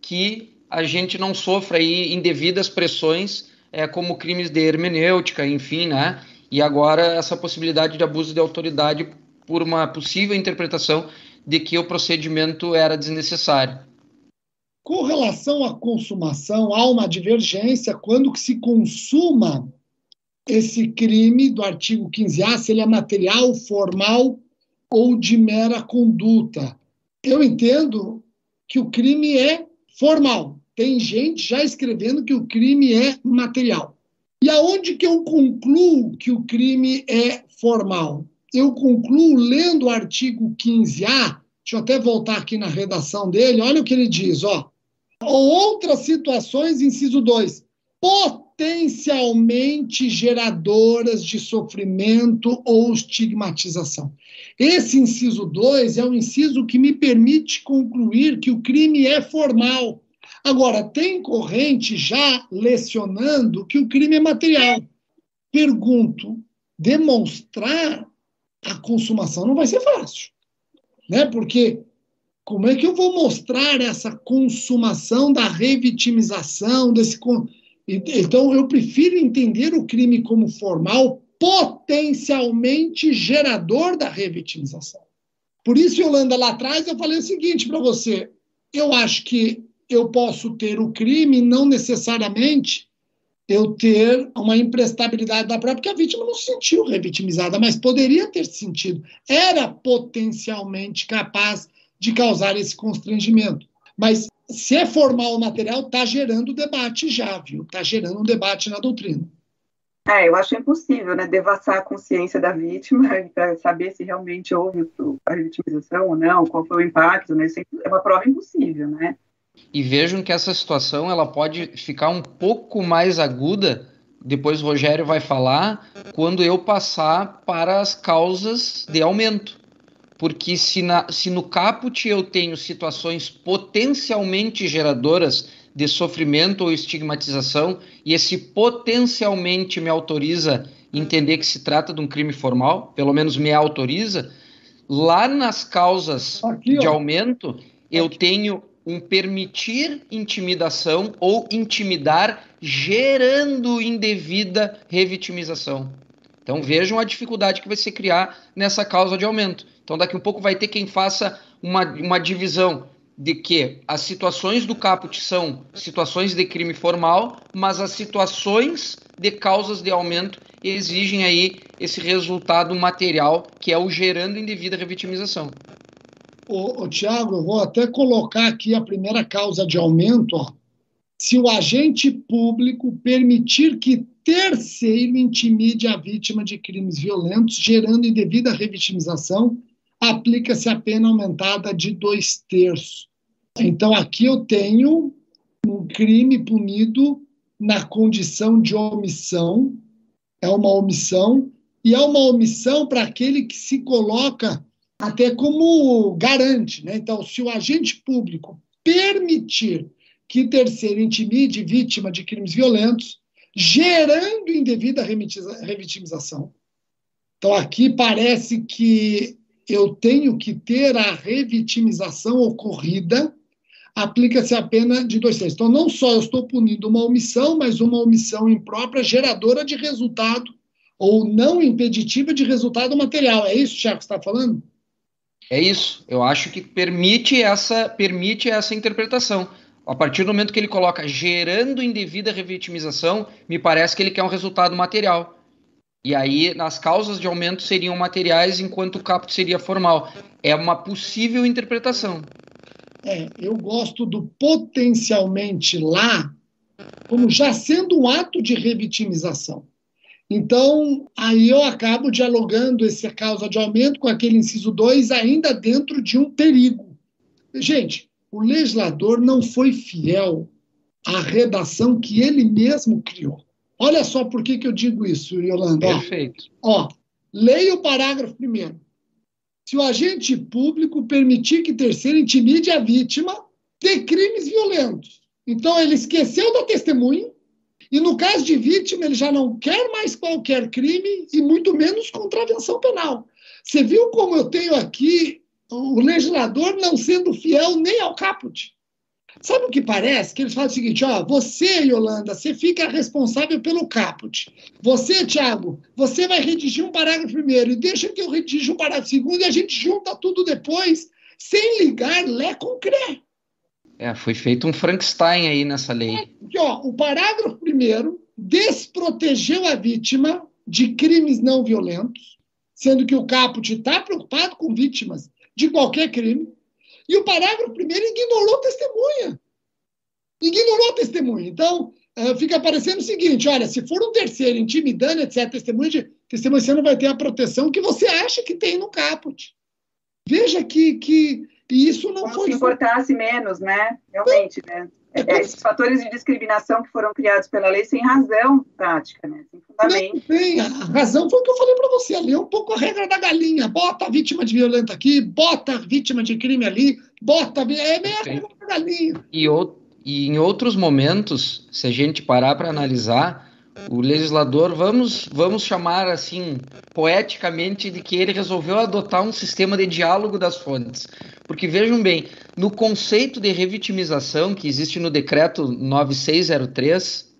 [SPEAKER 4] que a gente não sofra aí indevidas pressões, é, como crimes de hermenêutica, enfim, né? E agora essa possibilidade de abuso de autoridade por uma possível interpretação de que o procedimento era desnecessário.
[SPEAKER 3] Com relação à consumação, há uma divergência quando que se consuma esse crime do artigo 15A, se ele é material, formal ou de mera conduta. Eu entendo que o crime é formal. Tem gente já escrevendo que o crime é material. E aonde que eu concluo que o crime é formal? Eu concluo lendo o artigo 15A, deixa eu até voltar aqui na redação dele, olha o que ele diz, ó. Ou outras situações, inciso 2, potencialmente geradoras de sofrimento ou estigmatização. Esse inciso 2 é um inciso que me permite concluir que o crime é formal. Agora, tem corrente já lecionando que o crime é material. Pergunto, demonstrar a consumação não vai ser fácil, né? Porque como é que eu vou mostrar essa consumação da revitimização desse então eu prefiro entender o crime como formal potencialmente gerador da revitimização. Por isso, Yolanda, lá atrás eu falei o seguinte para você: eu acho que eu posso ter o crime não necessariamente eu ter uma imprestabilidade da prova, porque a vítima não se sentiu revitimizada, mas poderia ter se sentido. Era potencialmente capaz de causar esse constrangimento. Mas se é formal o material, está gerando debate já, viu? Está gerando um debate na doutrina.
[SPEAKER 2] É, eu acho impossível, né, devassar a consciência da vítima para saber se realmente houve a vitimização ou não, qual foi o impacto, né? Isso é uma prova impossível, né?
[SPEAKER 4] E vejam que essa situação ela pode ficar um pouco mais aguda, depois o Rogério vai falar, quando eu passar para as causas de aumento. Porque se, na, se no caput eu tenho situações potencialmente geradoras de sofrimento ou estigmatização, e esse potencialmente me autoriza entender que se trata de um crime formal, pelo menos me autoriza, lá nas causas Aqui, de aumento, eu tenho um permitir intimidação ou intimidar gerando indevida revitimização. Então vejam a dificuldade que vai se criar nessa causa de aumento. Então daqui um pouco vai ter quem faça uma, uma divisão de que as situações do caput são situações de crime formal, mas as situações de causas de aumento exigem aí esse resultado material que é o gerando indevida revitimização.
[SPEAKER 3] Ô, ô, Tiago, eu vou até colocar aqui a primeira causa de aumento. Ó. Se o agente público permitir que terceiro intimide a vítima de crimes violentos, gerando indevida revitimização, aplica-se a pena aumentada de dois terços. Então, aqui eu tenho um crime punido na condição de omissão, é uma omissão, e é uma omissão para aquele que se coloca até como garante. Né? Então, se o agente público permitir que terceiro intimide vítima de crimes violentos, gerando indevida revitimização. Então, aqui parece que eu tenho que ter a revitimização ocorrida, aplica-se a pena de dois terços. Então, não só eu estou punindo uma omissão, mas uma omissão imprópria geradora de resultado ou não impeditiva de resultado material. É isso, Tiago, que você está falando?
[SPEAKER 4] É isso. Eu acho que permite essa, permite essa interpretação. A partir do momento que ele coloca gerando indevida revitimização, me parece que ele quer um resultado material. E aí, nas causas de aumento seriam materiais, enquanto o caput seria formal. É uma possível interpretação.
[SPEAKER 3] É, eu gosto do potencialmente lá como já sendo um ato de revitimização. Então, aí eu acabo dialogando essa causa de aumento com aquele inciso 2, ainda dentro de um perigo. Gente, o legislador não foi fiel à redação que ele mesmo criou. Olha só por que, que eu digo isso, Yolanda.
[SPEAKER 4] Perfeito.
[SPEAKER 3] Ó, leia o parágrafo primeiro. Se o agente público permitir que terceiro intimide a vítima de crimes violentos. Então, ele esqueceu da testemunha, e no caso de vítima, ele já não quer mais qualquer crime e muito menos contravenção penal. Você viu como eu tenho aqui o legislador não sendo fiel nem ao caput? Sabe o que parece? Que eles falam o seguinte: ó, você, Yolanda, você fica responsável pelo caput. Você, Tiago, você vai redigir um parágrafo primeiro e deixa que eu redija um parágrafo segundo e a gente junta tudo depois, sem ligar lé com.
[SPEAKER 4] É, foi feito um Frankenstein aí nessa lei.
[SPEAKER 3] É, ó, o parágrafo primeiro desprotegeu a vítima de crimes não violentos, sendo que o caput está preocupado com vítimas de qualquer crime, e o parágrafo primeiro ignorou a testemunha. Ignorou a testemunha. Então, uh, fica parecendo o seguinte: olha, se for um terceiro intimidando, etc., testemunha, de, testemunha, você não vai ter a proteção que você acha que tem no caput. Veja que, que e isso não
[SPEAKER 2] Como
[SPEAKER 3] foi.
[SPEAKER 2] Se importasse menos, né? Realmente, né? É, é, esses fatores de discriminação que foram criados pela lei sem razão prática, né? Sem fundamento.
[SPEAKER 3] Bem, a razão foi o que eu falei para você ali, é um pouco a regra da galinha. Bota a vítima de violento aqui, bota a vítima de crime ali, bota. É meio a regra da galinha.
[SPEAKER 4] E, o, e em outros momentos, se a gente parar para analisar, o legislador, vamos, vamos chamar assim, poeticamente, de que ele resolveu adotar um sistema de diálogo das fontes. Porque vejam bem, no conceito de revitimização que existe no decreto 9603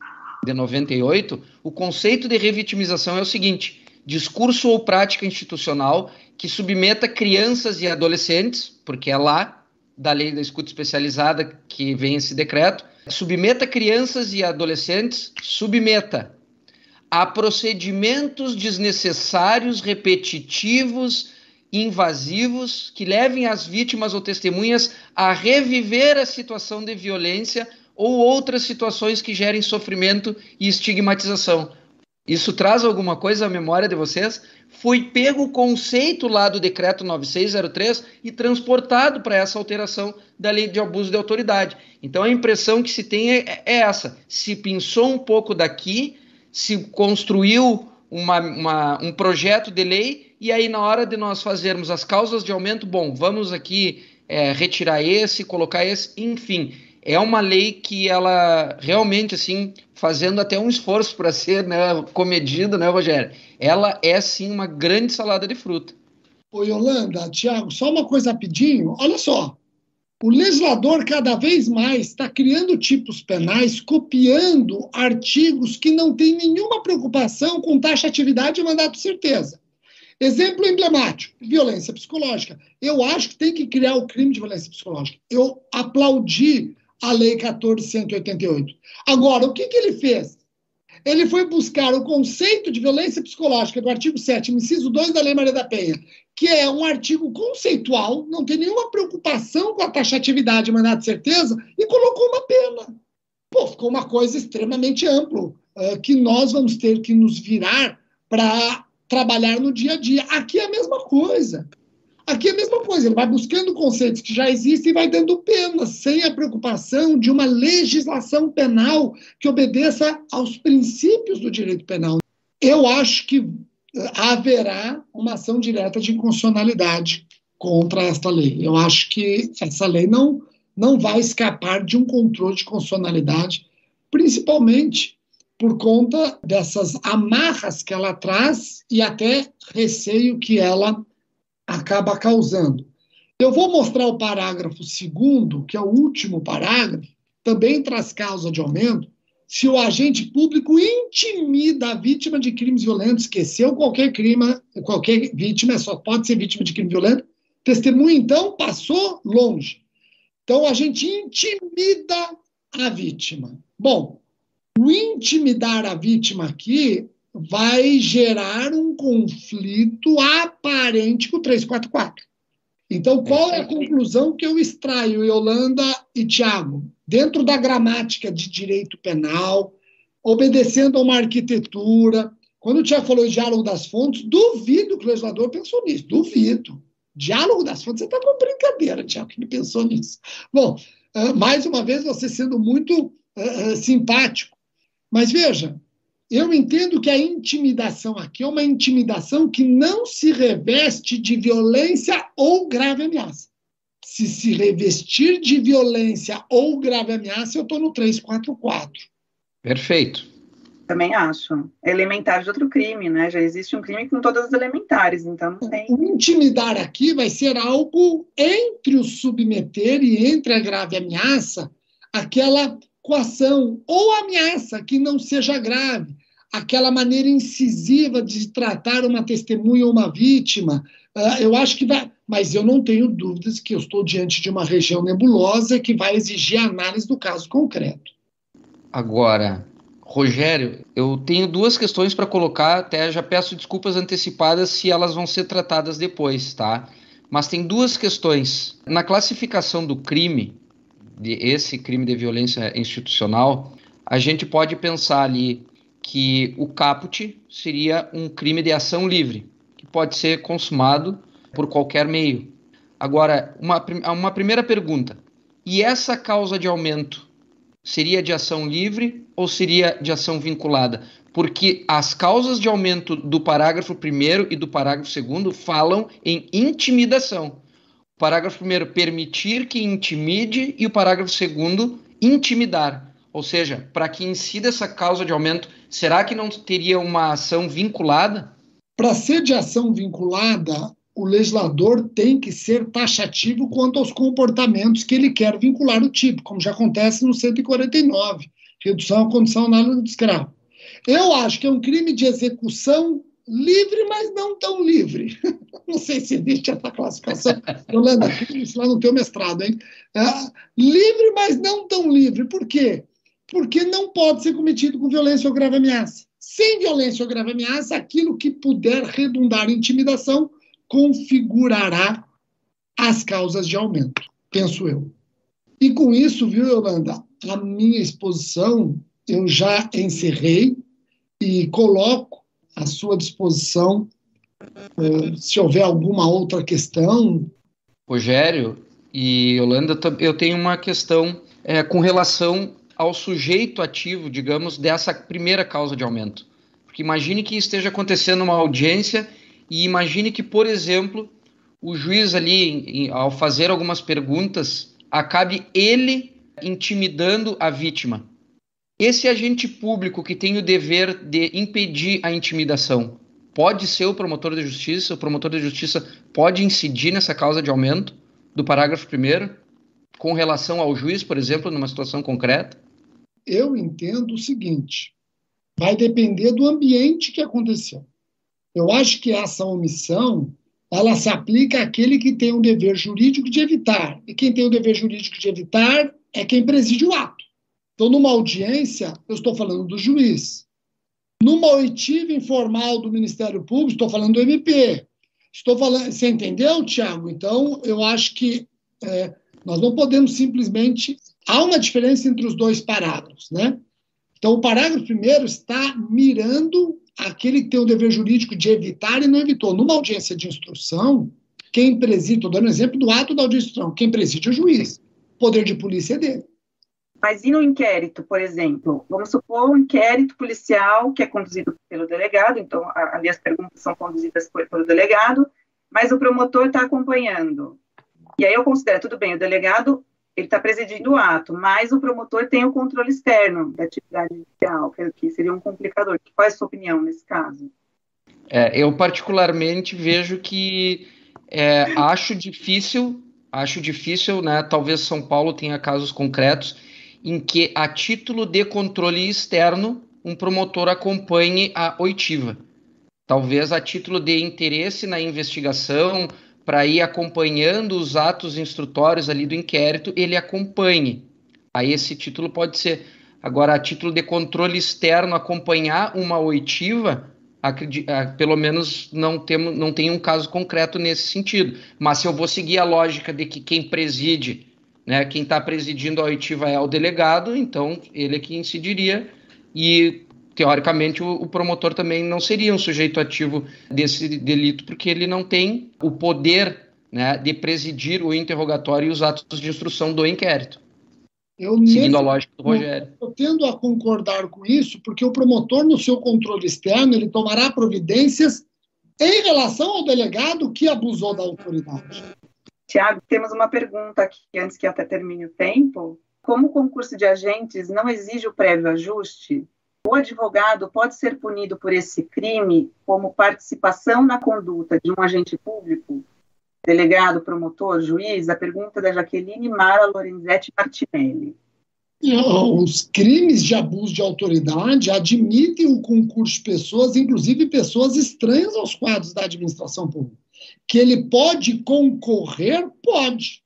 [SPEAKER 4] de 98, o conceito de revitimização é o seguinte: discurso ou prática institucional que submeta crianças e adolescentes, porque é lá da lei da escuta especializada que vem esse decreto, submeta crianças e adolescentes, submeta a procedimentos desnecessários, repetitivos, invasivos, que levem as vítimas ou testemunhas a reviver a situação de violência ou outras situações que gerem sofrimento e estigmatização. Isso traz alguma coisa à memória de vocês? Foi pego o conceito lá do decreto 9603 e transportado para essa alteração da lei de abuso de autoridade. Então a impressão que se tem é, é essa: se pensou um pouco daqui, se construiu uma, uma, um projeto de lei, e aí na hora de nós fazermos as causas de aumento, bom, vamos aqui é, retirar esse, colocar esse, enfim é uma lei que ela realmente, assim, fazendo até um esforço para ser né, comedida, né, Rogério? Ela é, sim, uma grande salada de fruta.
[SPEAKER 3] Oi, Yolanda, Tiago, só uma coisa rapidinho. Olha só, o legislador cada vez mais está criando tipos penais, copiando artigos que não têm nenhuma preocupação com taxatividade e mandato de certeza. Exemplo emblemático: violência psicológica. Eu acho que tem que criar o crime de violência psicológica. Eu aplaudi a Lei 14.188. Agora, o que, que ele fez? Ele foi buscar o conceito de violência psicológica do artigo 7, inciso 2 da Lei Maria da Penha, que é um artigo conceitual, não tem nenhuma preocupação com a taxatividade, mandado de certeza, e colocou uma pena. Pô, ficou uma coisa extremamente ampla, uh, que nós vamos ter que nos virar para trabalhar no dia a dia. Aqui é a mesma coisa. Aqui é a mesma coisa, ele vai buscando conceitos que já existem e vai dando pena, sem a preocupação de uma legislação penal que obedeça aos princípios do direito penal. Eu acho que eh, haverá uma ação direta de inconstitucionalidade contra esta lei. Eu acho que essa lei não, não vai escapar de um controle de constitucionalidade, principalmente por conta dessas amarras que ela traz e até receio que ela acaba causando. Eu vou mostrar o parágrafo segundo, que é o último parágrafo, também traz causa de aumento, se o agente público intimida a vítima de crimes violentos, esqueceu qualquer crime, qualquer vítima só pode ser vítima de crime violento, testemunha, então, passou longe. Então, a gente intimida a vítima. Bom, o intimidar a vítima aqui vai gerar um conflito aparente com o 344. Então, qual é a conclusão que eu extraio, Yolanda e Tiago? Dentro da gramática de direito penal, obedecendo a uma arquitetura. Quando o Tiago falou diálogo das fontes, duvido que o legislador pensou nisso, duvido. Diálogo das fontes, você está com brincadeira, Tiago, que ele pensou nisso. Bom, uh, mais uma vez, você sendo muito uh, simpático. Mas veja, eu entendo que a intimidação aqui é uma intimidação que não se reveste de violência ou grave ameaça. Se se revestir de violência ou grave ameaça, eu estou no 344.
[SPEAKER 4] Perfeito.
[SPEAKER 2] Também acho. Elementar de outro crime, né? Já existe um crime com todas as elementares, então não tem.
[SPEAKER 3] O intimidar aqui vai ser algo entre o submeter e entre a grave ameaça, aquela coação ou ameaça que não seja grave, aquela maneira incisiva de tratar uma testemunha ou uma vítima. Uh, eu acho que vai, mas eu não tenho dúvidas que eu estou diante de uma região nebulosa que vai exigir análise do caso concreto.
[SPEAKER 4] Agora, Rogério, eu tenho duas questões para colocar, até já peço desculpas antecipadas se elas vão ser tratadas depois, tá? Mas tem duas questões. Na classificação do crime, de esse crime de violência institucional, a gente pode pensar ali que o caput seria um crime de ação livre, que pode ser consumado por qualquer meio. Agora, uma, uma primeira pergunta: e essa causa de aumento seria de ação livre ou seria de ação vinculada? Porque as causas de aumento do parágrafo 1 e do parágrafo 2 falam em intimidação. Parágrafo 1 permitir que intimide e o parágrafo 2 intimidar. Ou seja, para que incida essa causa de aumento, será que não teria uma ação vinculada?
[SPEAKER 3] Para ser de ação vinculada, o legislador tem que ser taxativo quanto aos comportamentos que ele quer vincular o tipo, como já acontece no 149, redução à condição análoga do escravo. Eu acho que é um crime de execução livre, mas não tão livre. Não sei se existe essa classificação. Yolanda, isso lá no teu mestrado, hein? É, livre, mas não tão livre. Por quê? Porque não pode ser cometido com violência ou grave ameaça. Sem violência ou grave ameaça, aquilo que puder redundar em intimidação configurará as causas de aumento, penso eu. E com isso, viu, Yolanda, a minha exposição eu já encerrei e coloco à sua disposição eh, se houver alguma outra questão.
[SPEAKER 4] Rogério e Yolanda, eu tenho uma questão é, com relação ao sujeito ativo, digamos, dessa primeira causa de aumento. Porque imagine que esteja acontecendo uma audiência e imagine que, por exemplo, o juiz ali, ao fazer algumas perguntas, acabe ele intimidando a vítima. Esse agente público que tem o dever de impedir a intimidação pode ser o promotor de justiça, o promotor de justiça pode incidir nessa causa de aumento do parágrafo 1 com relação ao juiz, por exemplo, numa situação concreta?
[SPEAKER 3] Eu entendo o seguinte: vai depender do ambiente que aconteceu. Eu acho que essa omissão ela se aplica àquele que tem um dever jurídico de evitar. E quem tem o dever jurídico de evitar é quem preside o ato. Então, numa audiência, eu estou falando do juiz. Numa oitiva informal do Ministério Público, estou falando do MP. Estou falando. Você entendeu, Tiago? Então, eu acho que é, nós não podemos simplesmente. Há uma diferença entre os dois parágrafos, né? Então, o parágrafo primeiro está mirando aquele que tem o dever jurídico de evitar e não evitou. Numa audiência de instrução, quem preside, estou dando exemplo do ato da audiência de instrução, quem preside é o juiz. O poder de polícia é dele.
[SPEAKER 2] Mas e no inquérito, por exemplo? Vamos supor um inquérito policial que é conduzido pelo delegado, então ali as perguntas são conduzidas pelo delegado, mas o promotor está acompanhando. E aí eu considero, tudo bem, o delegado ele está presidindo o ato, mas o promotor tem o controle externo da atividade judicial, que seria um complicador. Qual é a sua opinião nesse caso?
[SPEAKER 4] É, eu particularmente vejo que é, acho difícil, acho difícil, né? Talvez São Paulo tenha casos concretos em que, a título de controle externo, um promotor acompanhe a oitiva. Talvez a título de interesse na investigação, para ir acompanhando os atos instrutórios ali do inquérito, ele acompanhe. Aí esse título pode ser. Agora, a título de controle externo, acompanhar uma oitiva, pelo menos não, temos, não tem um caso concreto nesse sentido. Mas se eu vou seguir a lógica de que quem preside, né, quem está presidindo a oitiva é o delegado, então ele é que incidiria. E teoricamente, o, o, promotor também não seria um sujeito ativo desse delito, porque ele não tem o poder né, de presidir o interrogatório e os atos de instrução do inquérito. Eu seguindo a lógica do Rogério.
[SPEAKER 3] Eu tendo a concordar com isso, porque o promotor, no seu controle externo, ele tomará providências em relação ao delegado que abusou da autoridade.
[SPEAKER 2] Tiago, temos uma pergunta aqui, antes que até termine o tempo. Como o concurso de agentes não exige o prévio ajuste, o advogado pode ser punido por esse crime como participação na conduta de um agente público, delegado, promotor, juiz? A pergunta da Jaqueline Mara Lorenzetti Martinelli.
[SPEAKER 3] Os crimes de abuso de autoridade admitem o concurso de pessoas, inclusive pessoas estranhas aos quadros da administração pública. Que ele pode concorrer, pode.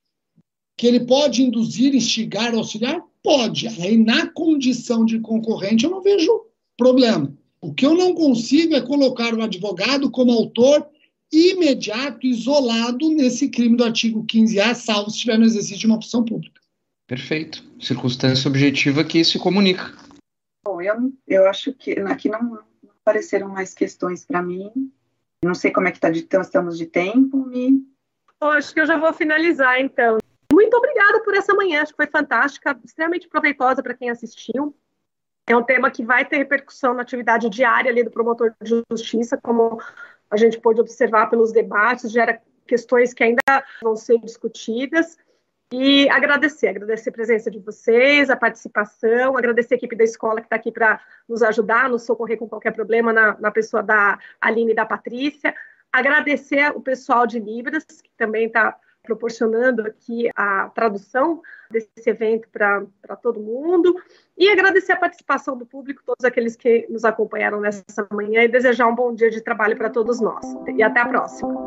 [SPEAKER 3] Que ele pode induzir, instigar, auxiliar, Pode. Aí, na condição de concorrente, eu não vejo problema. O que eu não consigo é colocar o advogado como autor imediato, isolado nesse crime do artigo 15A, salvo se estiver no exercício de uma função pública.
[SPEAKER 4] Perfeito. Circunstância objetiva que se comunica.
[SPEAKER 2] Bom, eu, eu acho que aqui não, não apareceram mais questões para mim. Não sei como é que está de, estamos de tempo. Me...
[SPEAKER 5] Eu acho que eu já vou finalizar, então. Muito obrigada por essa manhã, acho que foi fantástica, extremamente proveitosa para quem assistiu. É um tema que vai ter repercussão na atividade diária ali do promotor de justiça, como a gente pôde observar pelos debates, gera questões que ainda vão ser discutidas. E agradecer, agradecer a presença de vocês, a participação, agradecer a equipe da escola que está aqui para nos ajudar, nos socorrer com qualquer problema na, na pessoa da Aline e da Patrícia. Agradecer o pessoal de Libras, que também está proporcionando aqui a tradução desse evento para todo mundo e agradecer a participação do público, todos aqueles que nos acompanharam nessa manhã e desejar um bom dia de trabalho para todos nós. E até a próxima.